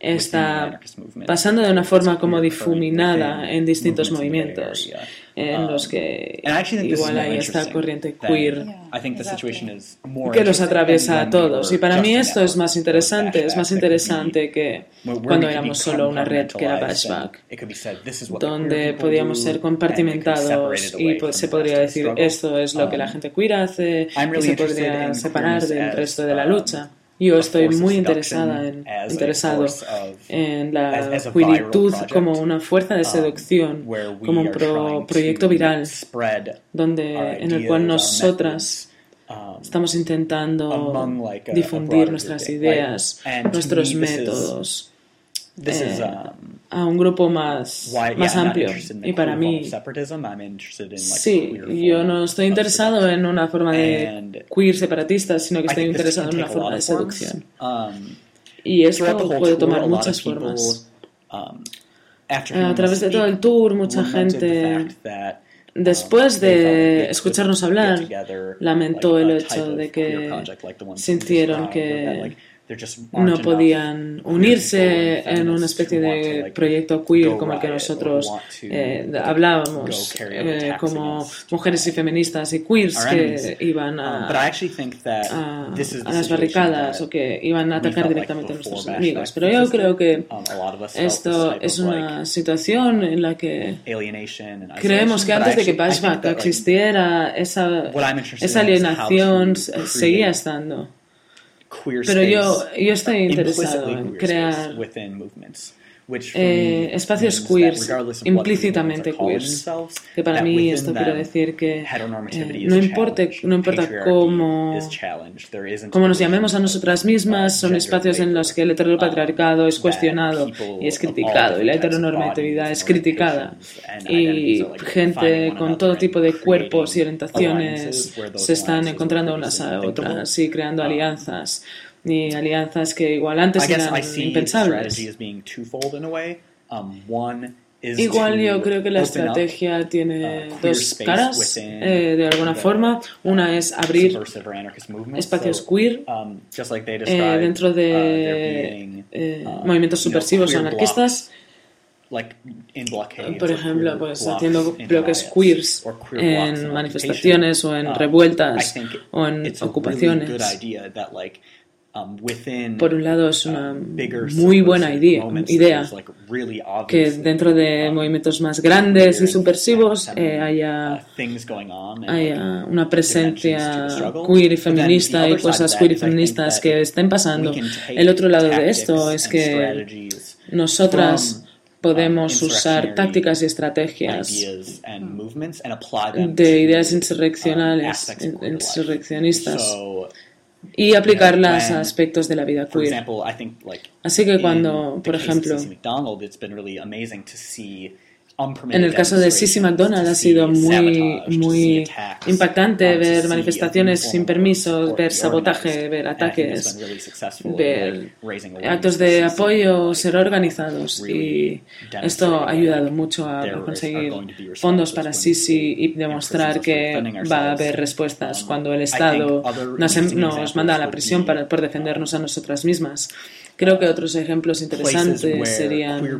Está pasando de una forma como difuminada en distintos movimientos en los que igual hay esta corriente queer que los atraviesa a todos. Y para mí esto es más interesante, es más interesante que cuando éramos solo una red que era Bashback, donde podíamos ser compartimentados y se podría decir esto es lo que la um, gente queer hace y se podría separar del resto de la lucha. Yo estoy muy interesada en, interesado en la queeritud como una fuerza de um, seducción, como un proyecto viral, donde, en el cual nosotras um, estamos intentando difundir nuestras ideas, nuestros métodos eh, a un grupo más, más amplio. Y para mí, sí, yo no estoy interesado en una forma de queer separatista, sino que estoy interesado en una forma de seducción. Um, y esto puede tomar muchas formas. Um, a través de todo el tour, mucha gente después de escucharnos hablar, lamentó el hecho de que sintieron que no podían unirse en una especie de proyecto queer como el que nosotros eh, hablábamos, eh, como mujeres y feministas y queers que iban a, um, a, las barricadas o que iban a atacar directamente a nuestros enemigos. Pero yo creo que um, esto es una situación en la que creemos que antes de que Bashback existiera, esa, esa alienación seguía estando. Pero yo, yo estoy interesado en crear eh, espacios queers, implícitamente queers, que para mí esto quiere decir que eh, no, importe, no importa cómo, cómo nos llamemos a nosotras mismas, son espacios en los que el heteropatriarcado es cuestionado y es criticado, y la heteronormatividad es criticada, y gente con todo tipo de cuerpos y orientaciones se están encontrando unas a otras y creando alianzas ni alianzas que igual antes eran impensables. Um, igual yo creo que la estrategia tiene uh, dos caras, eh, de alguna forma. Una es abrir espacios queer um, eh, dentro de uh, eh, uh, movimientos subversivos o anarquistas. Por ejemplo, pues haciendo bloques queers en manifestaciones o en revueltas o en ocupaciones. Um, Por un lado, es una muy buena idea, idea que dentro de um, movimientos más grandes y subversivos eh, haya, haya una presencia queer y feminista y cosas queer y feministas que estén pasando. El otro lado de esto es que nosotras podemos usar tácticas y estrategias de ideas insurreccionales, insurreccionistas y aplicarlas a aspectos de la vida queer. Así que cuando, por ejemplo, en el caso de Sissy McDonald ha sido muy, muy impactante ver manifestaciones sin permisos, ver sabotaje, ver ataques, ver actos de apoyo ser organizados. y esto ha ayudado mucho a conseguir fondos para Sisi y demostrar que va a haber respuestas um, cuando el Estado nos, nos manda a la prisión para, por defendernos a nosotras mismas. Creo que otros ejemplos interesantes serían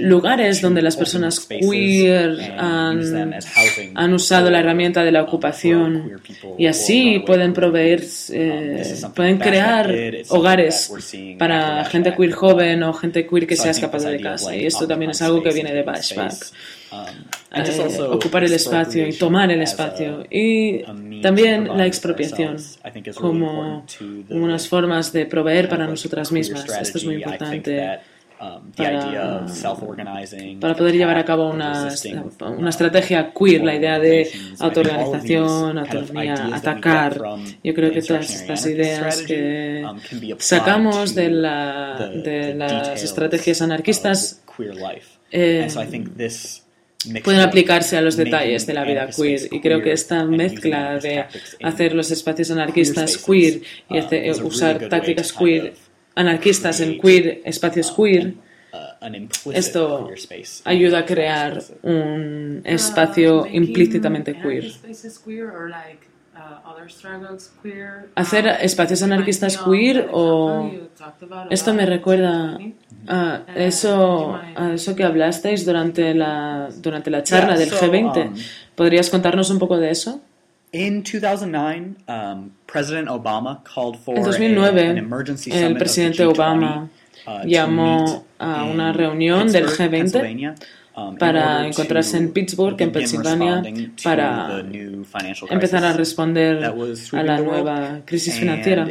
lugares donde las personas queer han, usado la herramienta de la ocupación y así pueden proveer, um, eh, pueden crear hogares para gente queer joven o gente queer que se ha escapado de casa. Y esto también es algo que viene de Bashback. Um, eh, ocupar el espacio y tomar el espacio. Y también la expropiación como unas formas de proveer para nosotras mismas. Esto es muy importante. Um, para, para, poder llevar a cabo una, una estrategia queer, la idea de autoorganización, autonomía, atacar. Yo creo que todas estas ideas que um, sacamos de, la, de las estrategias anarquistas eh, pueden aplicarse a los detalles de la vida queer. Y creo que esta mezcla de hacer los espacios anarquistas queer y uh, usar tácticas queer anarquistas en queer espacios queer uh, esto ayuda a crear un espacio implícitamente queer. Hacer espacios anarquistas queer o esto me recuerda a eso, a eso que hablasteis durante la, durante la charla del G20. Um, ¿Podrías contarnos un poco de eso? En 2009, el presidente Obama uh, llamó a una reunión del G20 Um, para encontrarse en Pittsburgh, en Pensilvania, para empezar a responder a la nueva crisis financiera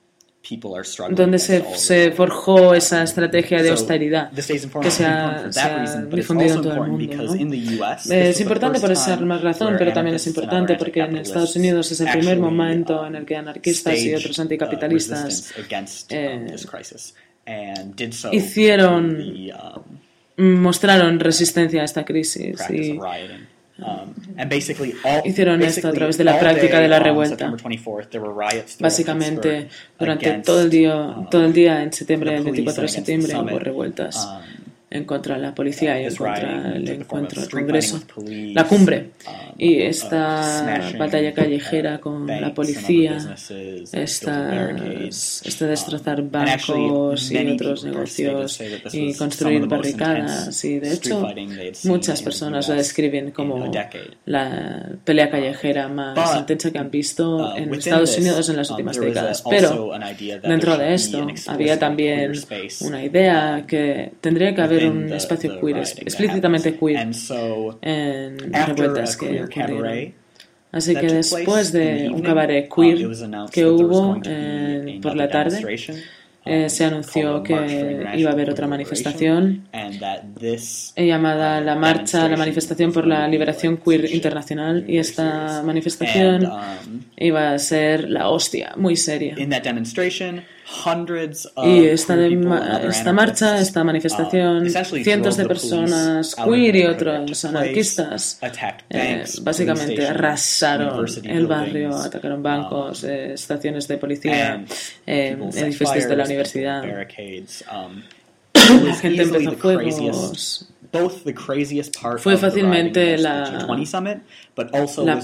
donde se, se, forjó esa estrategia de austeridad que se ha, difundido en todo el mundo. Es importante por esa razón, pero también es importante porque en Estados Unidos es el primer momento en el que anarquistas y otros uh, anticapitalistas um, eh, hicieron, um, mostraron resistencia a esta crisis y Um, Hicieron esto a través de la práctica de la revuelta. Básicamente, durante todo el día, uh, todo el día en septiembre, el 24 de septiembre, hubo revueltas um, en contra de la policía y en contra del encuentro, el Congreso, la cumbre. Um, y uh, esta batalla callejera con la policía, esta, este destrozar bancos y otros negocios y construir barricadas. Y de hecho, muchas personas la describen como la pelea callejera más intensa que han visto uh, en Estados Unidos en las últimas décadas. Pero dentro de esto había también una idea que tendría que haber un espacio queer, explícitamente queer, en revueltas que ocurrieron. Así que después de un cabaret um, queer que hubo por la tarde, eh, se anunció que iba a haber otra manifestación llamada la Marcha, la Manifestación por la Liberación Queer Internacional y esta manifestación um, iba a ser la hostia, muy seria. Y esta, esta marcha, esta manifestación, uh, cientos de personas queer y otros anarquistas eh, básicamente arrasaron el barrio, atacaron um, bancos, eh, estaciones de policía, eh, edificios de la universidad. Um, la gente empezó fuegos. Fue fácilmente la, la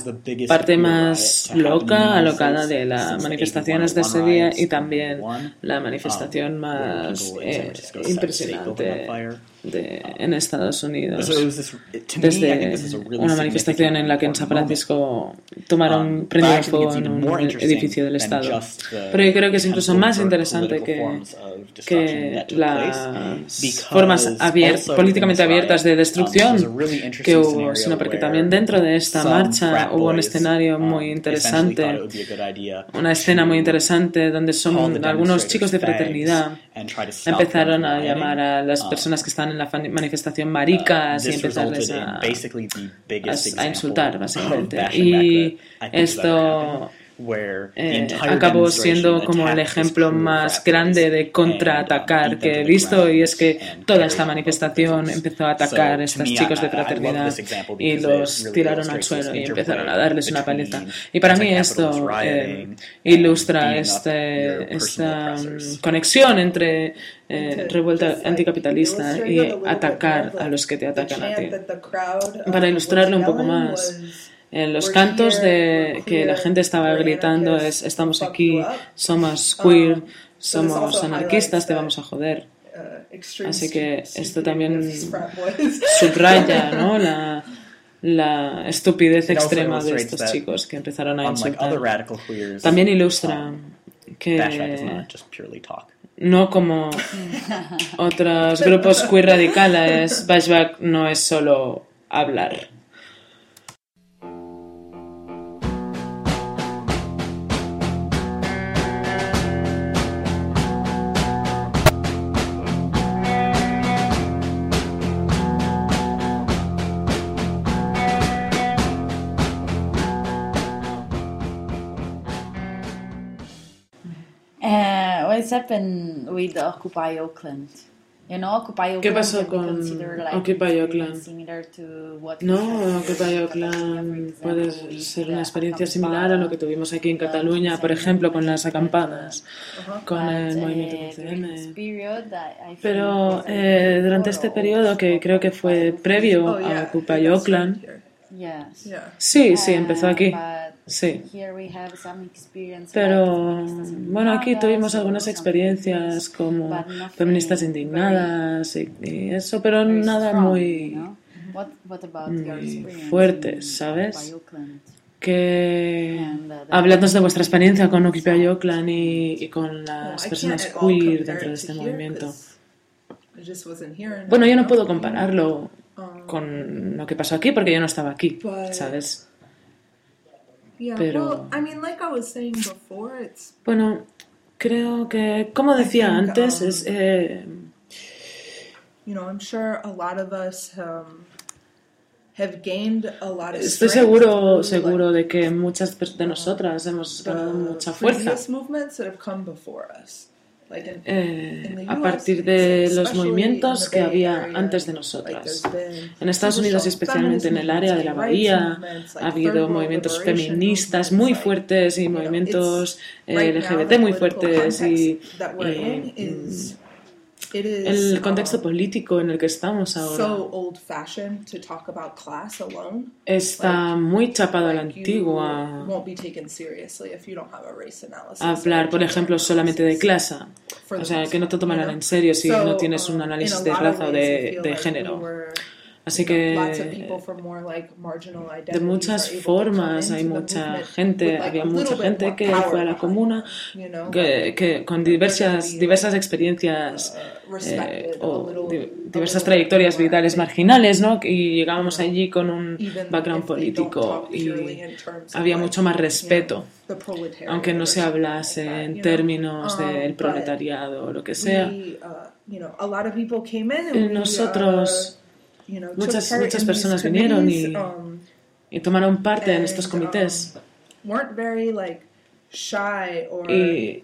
parte más loca, alocada de las manifestaciones de ese día y también la manifestación más eh, impresionante de, en Estados Unidos. Desde una manifestación en la que en San Francisco tomaron, um, prendieron fuego en un edificio del Estado. Pero yo creo que es incluso más interesante que, que las formas políticamente abiertas de destrucción que hubo, sino porque también dentro de esta marcha hubo un escenario um, muy interesante, una escena muy interesante donde son algunos chicos de fraternidad empezaron a llamar a las personas que están en la manifestación maricas uh, y empezarles a, a, insultar básicamente. Y esto eh, acabó siendo como el ejemplo más grande de contraatacar que he visto y es que toda esta manifestación empezó a atacar a estos chicos de fraternidad y los tiraron al suelo y empezaron a darles una paliza. Y para mí esto eh, ilustra este, esta conexión entre eh, revuelta anticapitalista y atacar a los que te atacan a ti. Para ilustrarlo un poco más, en los cantos de que la gente estaba gritando es estamos aquí, somos queer, somos anarquistas, te vamos a joder. Así que esto también subraya ¿no? la, la estupidez extrema de estos chicos que empezaron a insultar. También ilustra que no como otros grupos queer radicales, Bashback no es solo hablar. Happened with Occupy Oakland? You know, Occupy Oakland ¿Qué pasó con like Occupy Oakland? No, Occupy Oakland puede ser una experiencia similar a lo que tuvimos aquí en Cataluña, por ejemplo, con las acampadas, con el movimiento PCM. Pero eh, durante este periodo, que creo que fue previo a Occupy Oakland, sí, sí, empezó aquí. Sí. Pero bueno, aquí tuvimos algunas experiencias como feministas indignadas y, eso, pero nada muy, muy fuertes, ¿sabes? Que hablando de vuestra experiencia con Occupy Oakland y, y con las personas queer dentro de este movimiento. Bueno, yo no puedo compararlo con lo que pasó aquí porque yo no estaba aquí, ¿sabes? Pero, bueno, creo que, como decía antes, es... Eh, Estoy seguro, seguro de que muchas de nosotras hemos ganado mucha fuerza. Eh, a partir de los movimientos que había antes de nosotras. En Estados Unidos y especialmente en el área de la Bahía ha habido movimientos feministas muy fuertes y movimientos eh, LGBT muy fuertes y, el contexto político en el que estamos ahora está muy chapado a la antigua. Hablar, por ejemplo, solamente de clase. O sea, que no te tomarán en serio si no tienes un análisis de raza o de género. Así que de muchas formas hay mucha gente, había mucha gente que fue a la comuna que, que con diversas, diversas experiencias uh, eh, o diversas trayectorias vitales marginales, ¿no? Y llegábamos allí con un background político y había mucho más respeto, aunque no se hablase en términos um, del proletariado o lo que sea. Muchas, muchas personas vinieron y, um, y tomaron parte en estos comités. Y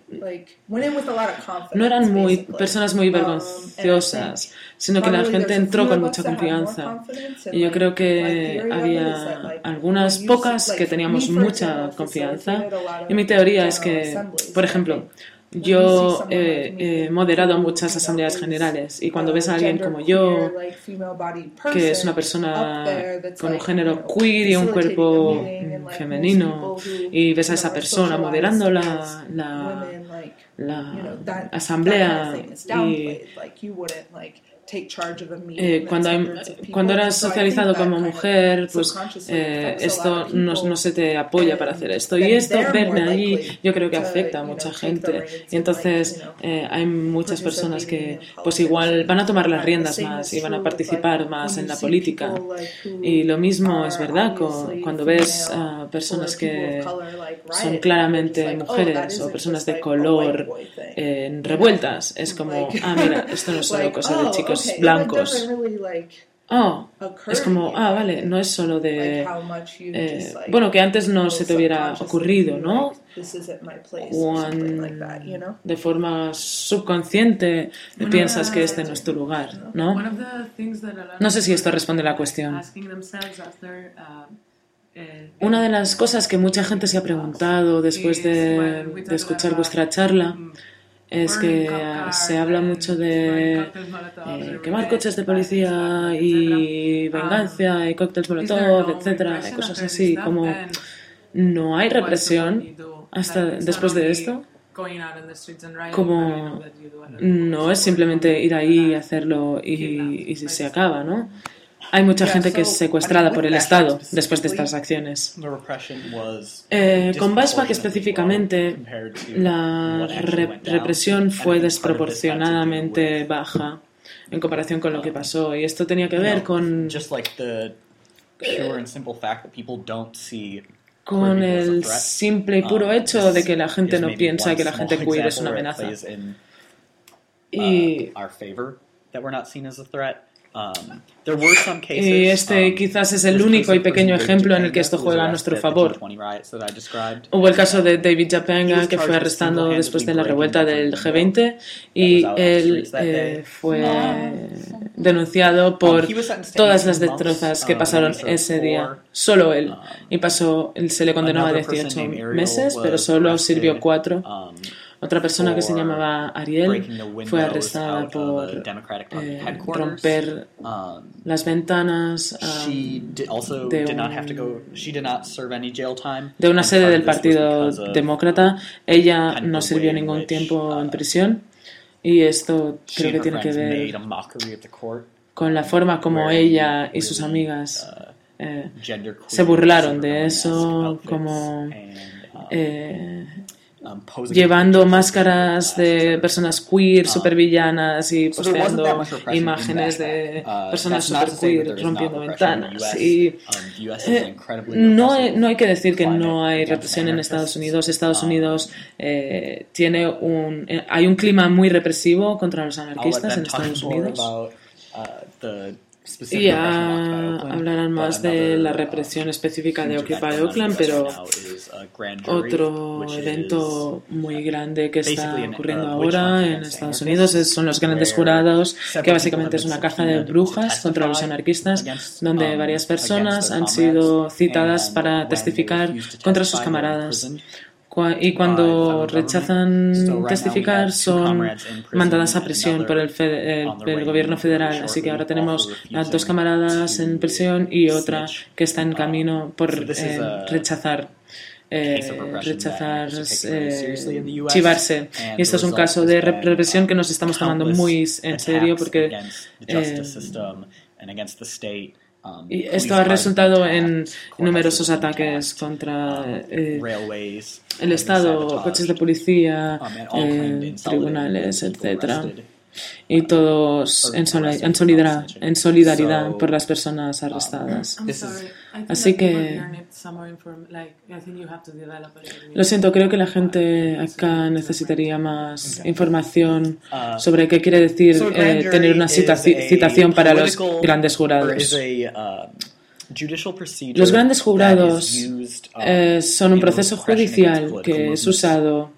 no eran muy personas muy um, vergonzosas, sino que la gente entró con mucha confianza. Y yo creo que había algunas pocas que teníamos mucha confianza. Y mi teoría es que, por ejemplo, yo he moderado muchas asambleas generales y cuando ves a alguien como yo, que es una persona con un género queer y un cuerpo femenino, y ves a esa persona moderando la, la, la asamblea y eh, cuando, cuando eras socializado como mujer, pues eh, esto no, no, se te apoya para hacer esto. Y esto, verme allí, yo creo que afecta a mucha gente. Y entonces eh, hay muchas personas que pues igual van a tomar las riendas más y van a participar más en la política. Y lo mismo es verdad cuando ves a personas que son claramente oh, mujeres o personas de color en revueltas. Es como, ah, mira, esto no es solo cosa de oh, chicos blancos. Oh, es como, ah, vale, no es solo de... Eh, bueno, que antes no se te hubiera ocurrido, ¿no? de forma subconsciente piensas que este no es tu lugar, ¿no? No sé si esto responde a la cuestión. Una de las cosas que mucha gente se ha preguntado después de, de escuchar vuestra charla es que se habla mucho de eh, quemar coches de policía y venganza y cócteles molotov, etcétera, cosas así, como no hay represión hasta después de esto. Como no es simplemente ir ahí y hacerlo y, y se acaba, ¿no? Hay mucha gente que es secuestrada por el Estado después de estas acciones. Eh, con Bashback específicamente, la represión fue desproporcionadamente baja en comparación con lo que pasó. Y esto tenía que ver con con el simple y puro um, hecho de que la gente no piensa que la gente queer es una amenaza. Y Um, y este um, quizás es el único y pequeño ejemplo en el que esto juega a nuestro favor. Hubo el caso de David Japanga, que fue arrestado después de la revuelta del G20 y él eh, fue denunciado um, por todas las destrozas que pasaron ese día. Solo él. Y pasó, se le condenó a 18 meses, pero solo sirvió cuatro. Otra persona que se llamaba Ariel fue arrestada por eh, romper um, las ventanas um, de, una sede del Partido Demócrata. Ella no sirvió ningún tiempo en uh, prisión. Y esto creo que tiene que ver con la forma como ella y sus amigas uh, eh, se burlaron de eso, como... Eh, Um, llevando máscaras de personas queer, um, supervillanas y posteando imágenes de uh, personas super queer rompiendo ventanas. Y um, eh, no, hay, no hay que decir que no hay represión en Estados Unidos. Estados Unidos eh, tiene un... Eh, hay un clima muy represivo contra los anarquistas en Estados Unidos. Uh, y ya hablarán más de la represión específica de Occupy Oakland, pero Otro evento muy grande que está ocurriendo ahora en Estados Unidos. Son los grandes jurados, que básicamente es una caja de brujas contra los anarquistas, donde um, varias personas han sido citadas para testificar contra sus camaradas y cuando rechazan testificar son mandadas a prisión por el, el, gobierno federal. Así que ahora tenemos a dos camaradas en prisión y otra que está en um, camino por eh, rechazar. Eh, rechazar eh, chivarse. Y esto es un caso de represión que nos estamos tomando muy en serio porque y esto ha resultado en numerosos ataques contra um, eh, el Estado, coches de policía, um, eh, tribunales, etc y todos en, solidaridad, en solidaridad por las personas arrestadas. Así que lo siento, creo que la gente acá necesitaría más información uh, sobre qué quiere decir eh, tener una citación para los grandes jurados. Uh, los grandes jurados eh, son un proceso judicial que es usado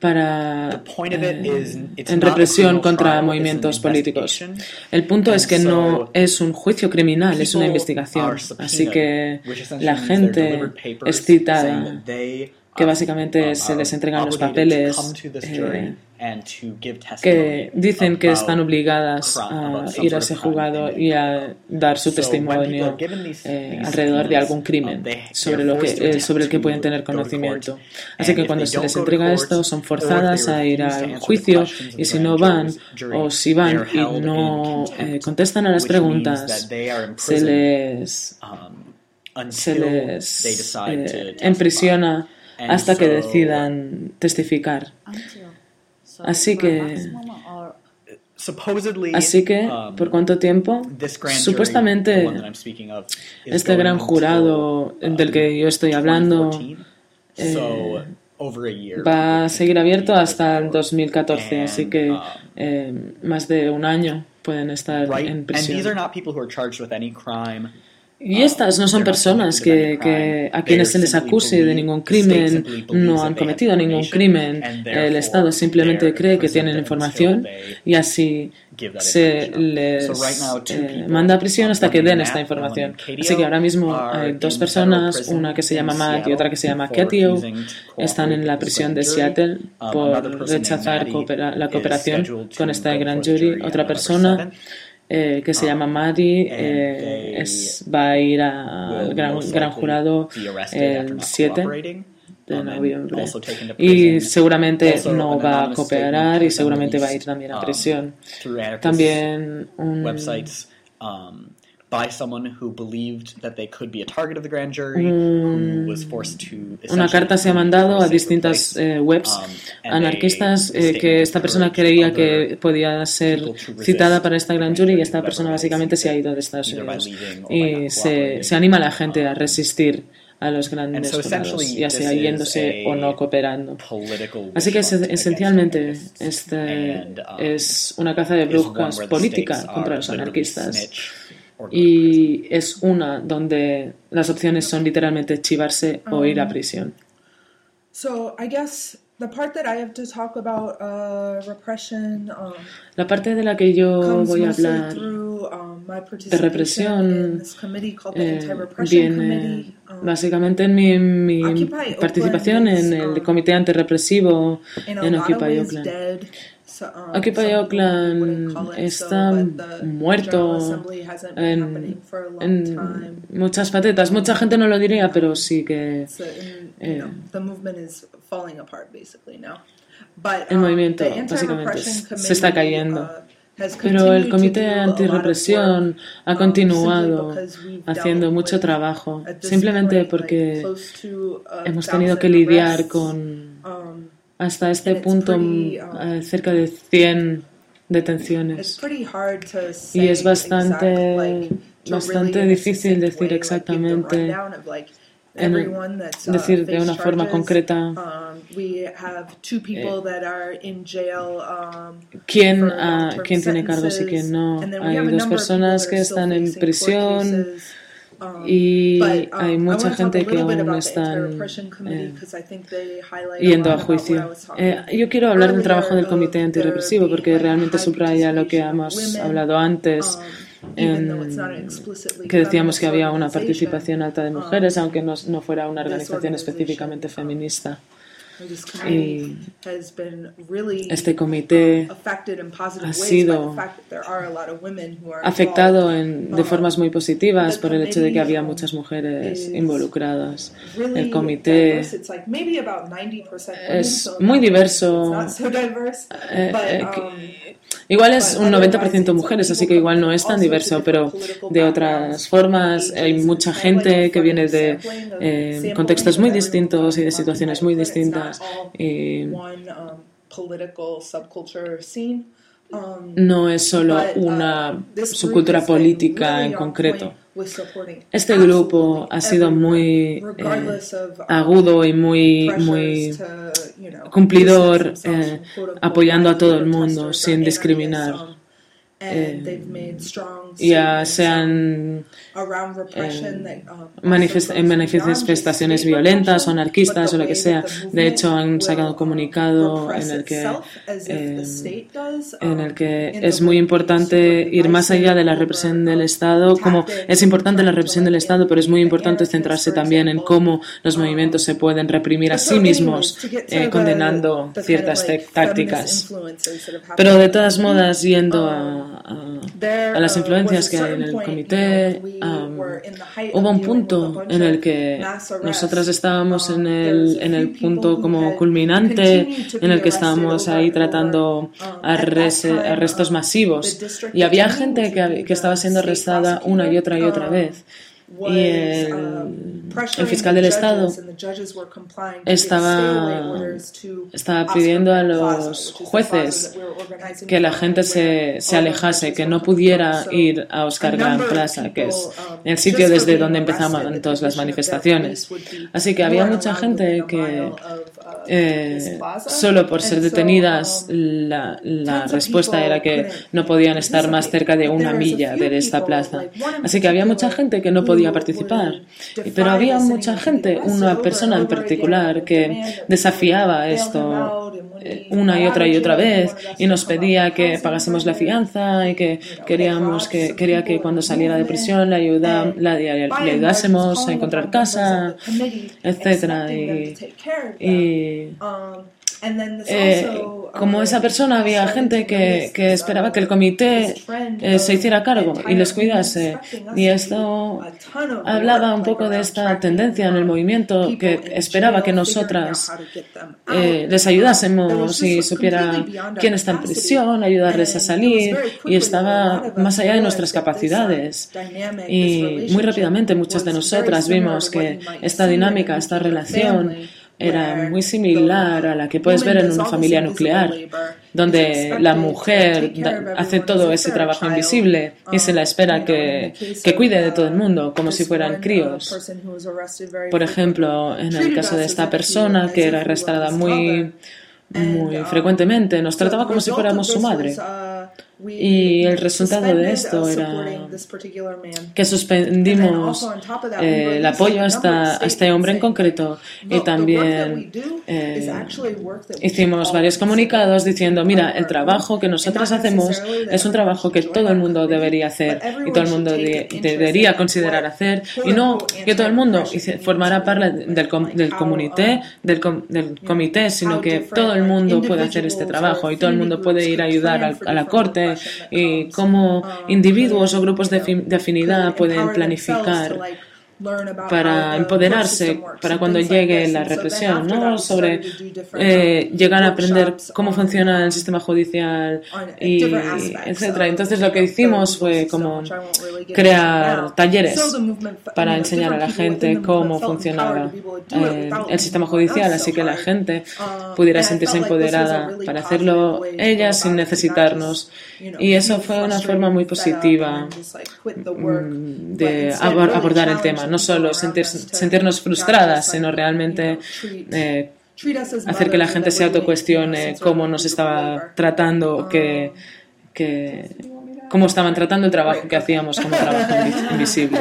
para eh, en represión contra movimientos políticos. El punto es que no es un juicio criminal, es una investigación. Así que la gente es citada que básicamente se les entregan los papeles que dicen que están obligadas a ir a ese juzgado y a dar su testimonio eh, alrededor de algún crimen sobre, lo que, eh, sobre el que pueden tener conocimiento. Así que cuando se les entrega esto, son forzadas a ir al juicio y si no van o si van y no eh, contestan a las preguntas, se les, um, se les emprisiona hasta que decidan testificar. Así que, así que, um, ¿por cuánto tiempo? Supuestamente, este gran jurado del que yo estoy hablando eh, va a seguir abierto hasta el 2014, así que um, eh, más de un año pueden estar en prisión. Y estas no son personas que, a quienes se les acuse de ningún crimen, no han cometido ningún crimen. El Estado simplemente cree que tienen información y así se les eh, manda a prisión hasta que den esta información. Así que ahora mismo hay dos personas, una que se llama Matt y otra que se llama Ketio, están en la prisión de Seattle um, por rechazar la cooperación con esta gran jury. Otra persona eh, que se ah. llama Maddie, eh, es, va a ir al gran, gran jurado el 7 de noviembre y seguramente no va a cooperar y seguramente va a ir también a um, prisión. También un, um, una carta se ha mandado a distintas eh, webs um, anarquistas eh, que esta persona creía que podía ser citada para esta gran jury y esta persona básicamente se ha ido de Estados Unidos. y se, se anima a la gente a resistir a los grandes jurados, ya sea yéndose o no cooperando. Así que esencialmente este um, es una caza de brujas política contra los anarquistas y es una donde las opciones son literalmente chivarse o ir a um, prisión. la parte de la que yo voy a hablar um, de represión eh, viene um, básicamente en mi, mi participación en el comité antirrepresivo en Occupy Oakland. Occupy Oakland está muerto en, muchas patetas. Mucha gente no lo diría, pero sí que eh, el movimiento básicamente se está cayendo. Uh, pero el Comité Antirrepresión ha um, continuado haciendo mucho trabajo, simplemente porque uh, hemos tenido que lidiar con um, hasta este punto um, eh, cerca de 100 detenciones. Y es bastante, bastante difícil decir exactamente, en, uh, decir de una forma concreta. Um, eh, um, quién, quién tiene cargos y quién no. Hay dos personas que están en prisión y um, hay mucha gente que aún están eh, yendo a juicio. Eh, yo quiero hablar del trabajo del Comité Antirrepresivo porque realmente subraya lo que hemos hablado antes. En, que decíamos que había una participación alta de mujeres, aunque no, no fuera una organización específicamente feminista. Y este comité ha sido afectado en, de formas muy positivas por el hecho de que había muchas mujeres involucradas. El comité es muy diverso. Eh, eh, um, igual es un 90% mujeres, así que igual no es tan diverso, pero de otras formas hay mucha gente que viene de eh, contextos muy distintos y de situaciones muy distintas Um, um, no es solo uh, una subcultura política en concreto. Este grupo ha sido muy eh, agudo y muy, muy cumplidor, eh, apoyando a todo el mundo sin discriminar. Um, eh, ya sean eh, um, en manifestaciones violentas o anarquistas o lo que sea. De hecho, han sacado un um, comunicado en el que, eh, en el que um, es muy importante ir más allá de la represión del Estado, como es importante la represión del Estado, pero es muy importante centrarse también en cómo los movimientos se pueden reprimir a sí mismos, condenando ciertas tácticas. Pero de todas modas, yendo a a, las influencias que hay en el comité. hubo un punto en el que nosotras estábamos en el, en el punto como culminante, en el que estábamos ahí tratando arrestos masivos. Y había gente que, que estaba siendo arrestada una y otra y otra vez el, el, fiscal del Estado estaba, estaba pidiendo a los jueces que la gente se, se alejase, que no pudiera ir a Oscar Gran Plaza, que es um, el sitio desde donde empezaban todas las manifestaciones. Así que había mucha gente que eh, solo por ser detenidas la, la, respuesta era que no podían estar más cerca de una milla de esta plaza. Así que había mucha gente que no podía participar. Pero había mucha gente, una persona en particular, que desafiaba esto eh, una y otra y otra vez y nos pedía que pagásemos la fianza y que queríamos que quería que cuando saliera de prisión le, ayuda, la, le ayudásemos a encontrar casa, etcétera y, y eh, como esa persona había gente que, que esperaba que el comité eh, se hiciera cargo y les cuidase. Y esto hablaba un poco de esta tendencia en el movimiento que esperaba que nosotras eh, les ayudásemos y supiera quién está en prisión, ayudarles a salir y estaba más allá de nuestras capacidades. Y muy rápidamente muchas de nosotras vimos que esta dinámica, esta relación, era muy similar a la que puedes ver en una familia nuclear, donde la mujer hace todo ese trabajo invisible y se la espera que, que cuide de todo el mundo, como si fueran críos. Por ejemplo, en el caso de esta persona que era arrestada muy, muy frecuentemente, nos trataba como si fuéramos su madre. Y el resultado de esto era que suspendimos eh, el apoyo a, este hombre en concreto y también eh, hicimos varios comunicados diciendo, mira, el trabajo que nosotros hacemos es un trabajo que todo el mundo debería hacer y todo el mundo debería considerar hacer y no que todo el mundo formara parte del, del, comité, del, del comité, sino que todo el mundo puede hacer este trabajo y todo el mundo puede ir a ayudar a la corte y cómo individuos o grupos de, afinidad pueden planificar para empoderarse para cuando llegue la represión, ¿no? Sobre eh, llegar a aprender cómo funciona el sistema judicial y etcétera. Entonces lo que hicimos fue como crear talleres para enseñar a la gente cómo funcionaba eh, el sistema judicial, así que la gente pudiera sentirse empoderada para hacerlo ella sin necesitarnos. Y eso fue una forma muy positiva mm, de abordar el tema no solo sentirnos frustradas, sino realmente eh, hacer que la gente se autocuestione cómo nos estaba tratando, que, que, cómo estaban tratando el trabajo que hacíamos como trabajo invisible.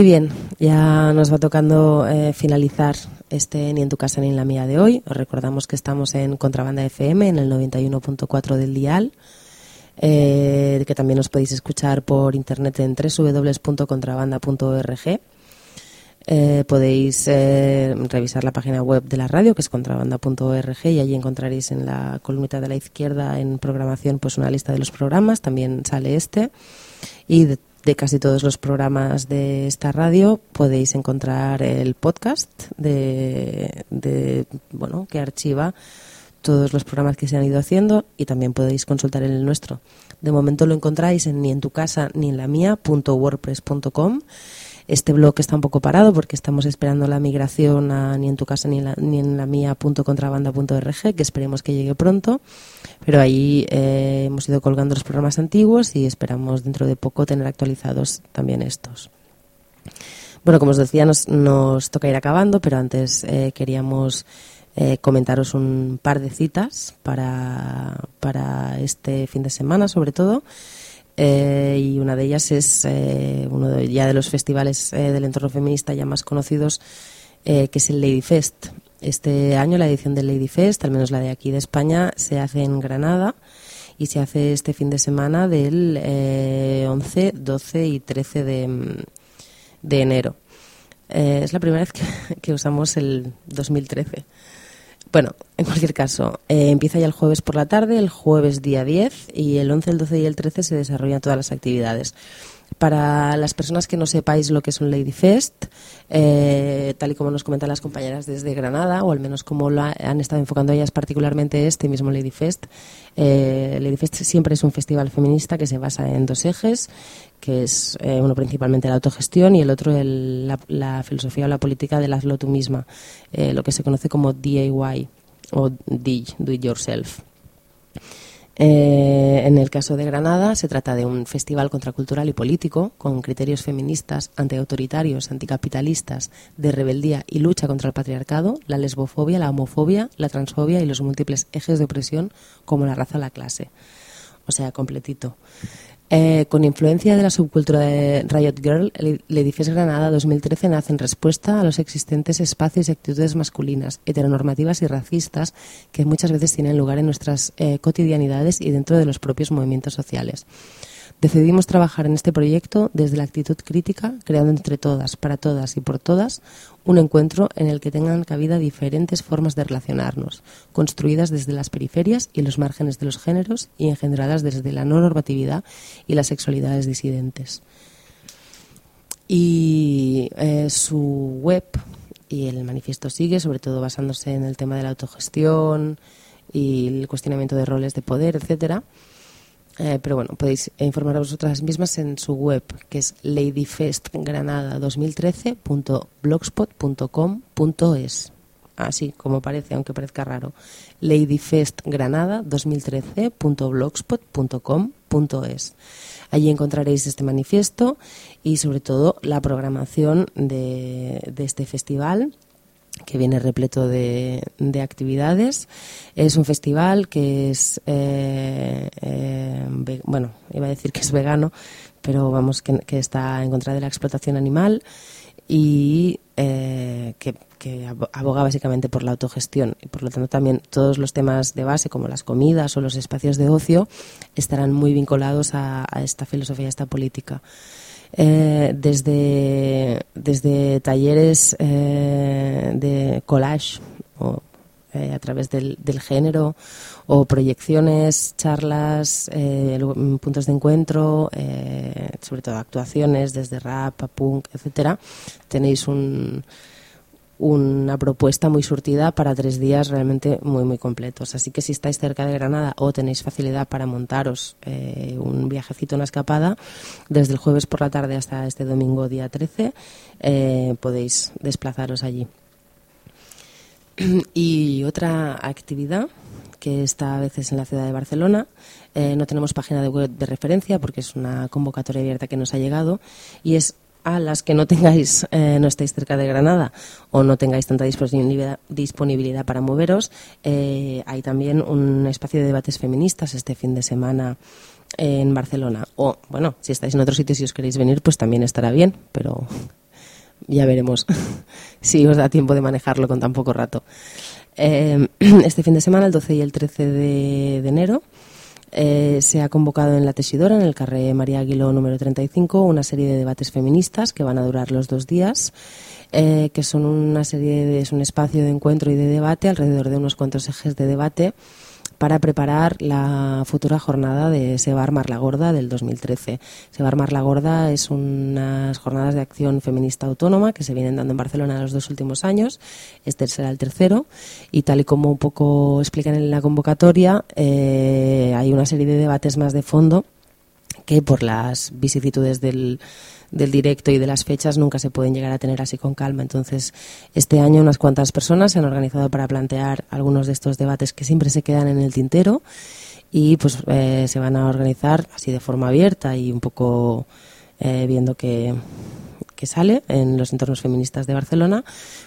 Y bien, ya nos va tocando eh, finalizar este Ni en tu casa ni en la mía de hoy. Os recordamos que estamos en Contrabanda FM, en el 91.4 del dial, eh, que también os podéis escuchar por internet en www.contrabanda.org. Eh, podéis revisar la página web de la radio, que es contrabanda.org, y allí encontraréis en la columnita de la izquierda en programación pues una lista de los programas. También sale este. Y de de casi todos los programas de esta radio podéis encontrar el podcast de, bueno que archiva todos los programas que se han ido haciendo y también podéis consultar en el nuestro. De momento lo encontráis en ni en tu casa ni en la mía.wordpress.com este blog está un poco parado porque estamos esperando la migración a ni en tu casa ni en la, ni en la mía.contrabanda.org, que esperemos que llegue pronto. Pero ahí eh, hemos ido colgando los programas antiguos y esperamos dentro de poco tener actualizados también estos. Bueno, como os decía, nos, nos toca ir acabando, pero antes eh, queríamos eh, comentaros un par de citas para, para este fin de semana, sobre todo. Eh, y una de ellas es eh, uno de, ya de los festivales eh, del entorno feminista ya más conocidos, que es el Lady Fest. Este año la edición del Lady Fest, al menos la de aquí de España, se hace en Granada y se hace este fin de semana del 11, 12 y 13 de, de enero. es la primera vez que usamos el 2013. Bueno, en cualquier caso, eh, empieza ya el jueves por la tarde, el jueves día 10 y el 11, el 12 y el 13 se desarrollan todas las actividades. Para las personas que no sepáis lo que es un Lady Fest, eh, tal y como nos comentan las compañeras desde Granada, o al menos como lo han estado enfocando ellas particularmente este mismo Lady Fest, eh, Lady Fest siempre es un festival feminista que se basa en dos ejes, que es eh, uno principalmente la autogestión y el otro la, filosofía o la política de hazlo tú misma, eh, lo que se conoce como DIY o Do It Yourself. Eh, en el caso de Granada se trata de un festival contracultural y político con criterios feministas, antiautoritarios, anticapitalistas, de rebeldía y lucha contra el patriarcado, la lesbofobia, la homofobia, la transfobia y los múltiples ejes de opresión como la raza o la clase. O sea, completito. Eh, con influencia de la subcultura de Riot Girl, el, edificio Granada 2013 nace en respuesta a los existentes espacios y actitudes masculinas, heteronormativas y racistas que muchas veces tienen lugar en nuestras eh, cotidianidades y dentro de los propios movimientos sociales. Decidimos trabajar en este proyecto desde la actitud crítica, creando entre todas, para todas y por todas un encuentro en el que tengan cabida diferentes formas de relacionarnos, construidas desde las periferias y los márgenes de los géneros y engendradas desde la no normatividad y las sexualidades disidentes. Y eh, su web y el manifiesto sigue, sobre todo basándose en el tema de la autogestión y el cuestionamiento de roles de poder, etcétera eh, pero bueno, podéis informar a vosotras mismas en su web, que es ladyfestgranada2013.blogspot.com.es. Así como parece, aunque parezca raro. ladyfestgranada2013.blogspot.com.es. Allí encontraréis este manifiesto y sobre todo la programación de, de este festival que viene repleto de, de, actividades. Es un festival que es, eh, eh, bueno, iba a decir que es vegano, pero vamos, que, está en contra de la explotación animal y eh, que, aboga básicamente por la autogestión. Y por lo tanto también todos los temas de base, como las comidas o los espacios de ocio, estarán muy vinculados a, a esta filosofía, a esta política. Eh, desde, desde talleres eh, de collage o eh, a través del, del, género o proyecciones, charlas, puntos de encuentro, sobre todo actuaciones desde rap a punk, etcétera. Tenéis un, una propuesta muy surtida para tres días realmente muy, muy completos. Así que si estáis cerca de Granada o tenéis facilidad para montaros eh, un viajecito, una escapada, desde el jueves por la tarde hasta este domingo día 13, eh, podéis desplazaros allí. Y otra actividad que está a veces en la ciudad de Barcelona. Eh, no tenemos página de web de referencia porque es una convocatoria abierta que nos ha llegado y es a las que no tengáis, eh, no estéis cerca de Granada o no tengáis tanta disponibilidad, para moveros, eh, hay también un espacio de debates feministas este fin de semana en Barcelona. O, bueno, si estáis en otro sitio y os queréis venir, pues también estará bien, pero Ya veremos si os da tiempo de manejarlo con tan poco rato. Eh, este fin de semana, el 12 y el 13 de, enero, eh, se ha convocado en la Tesidora, en el Carré María Aguiló número 35, una serie de debates feministas que van a durar los dos días. Eh, que son una serie de, es un espacio de encuentro y de debate alrededor de unos cuantos ejes de debate para preparar la futura jornada de Sebar Mar la Gorda del 2013. Sebar Mar la Gorda es unas jornadas de acción feminista autónoma que se vienen dando en Barcelona los dos últimos años. Este será el tercero y tal y como un poco explican en la convocatoria, eh, hay una serie de debates más de fondo que por las vicisitudes del directo y de las fechas nunca se pueden llegar a tener así con calma. Entonces, este año unas cuantas personas se han organizado para plantear algunos de estos debates que siempre se quedan en el tintero y pues eh, se van a organizar así de forma abierta y un poco eh, viendo que sale en los entornos feministas de Barcelona,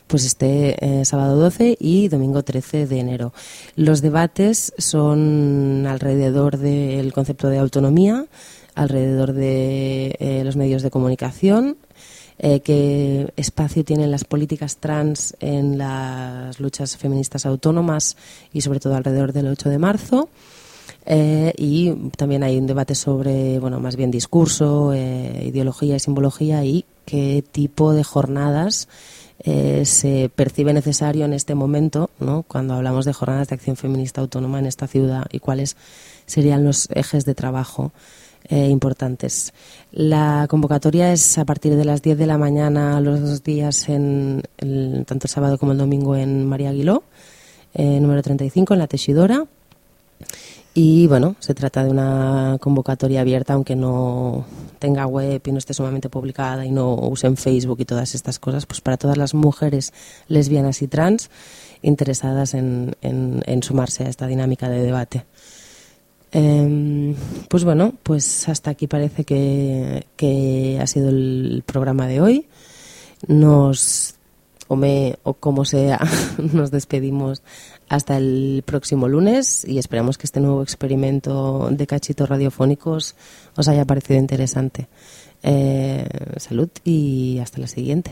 pues este eh, sábado 12 y domingo 13 de enero. Los debates son alrededor del concepto de autonomía, alrededor de eh, los medios de comunicación, eh, qué espacio tienen las políticas trans en las luchas feministas autónomas y sobre todo alrededor del 8 de marzo. Eh, y también hay un debate sobre, bueno, más bien discurso, ideología y simbología y qué tipo de jornadas se percibe necesario en este momento, ¿no? cuando hablamos de jornadas de acción feminista autónoma en esta ciudad y cuáles serían los ejes de trabajo eh, importantes. La convocatoria es a partir de las 10 de la mañana los dos días, en tanto el sábado como el domingo, en María Aguiló, eh, número 35, en la Teixidora. Y bueno, se trata de una convocatoria abierta, aunque no tenga web y no esté sumamente publicada y no usen Facebook y todas estas cosas, pues para todas las mujeres lesbianas y trans interesadas en sumarse a esta dinámica de debate. Em, pues bueno, pues hasta aquí parece que, ha sido el programa de hoy. Nos, o, me, o como sea, nos despedimos hasta el próximo lunes y esperamos que este nuevo experimento de cachitos radiofónicos os haya parecido interesante. Eh, salud y hasta la siguiente.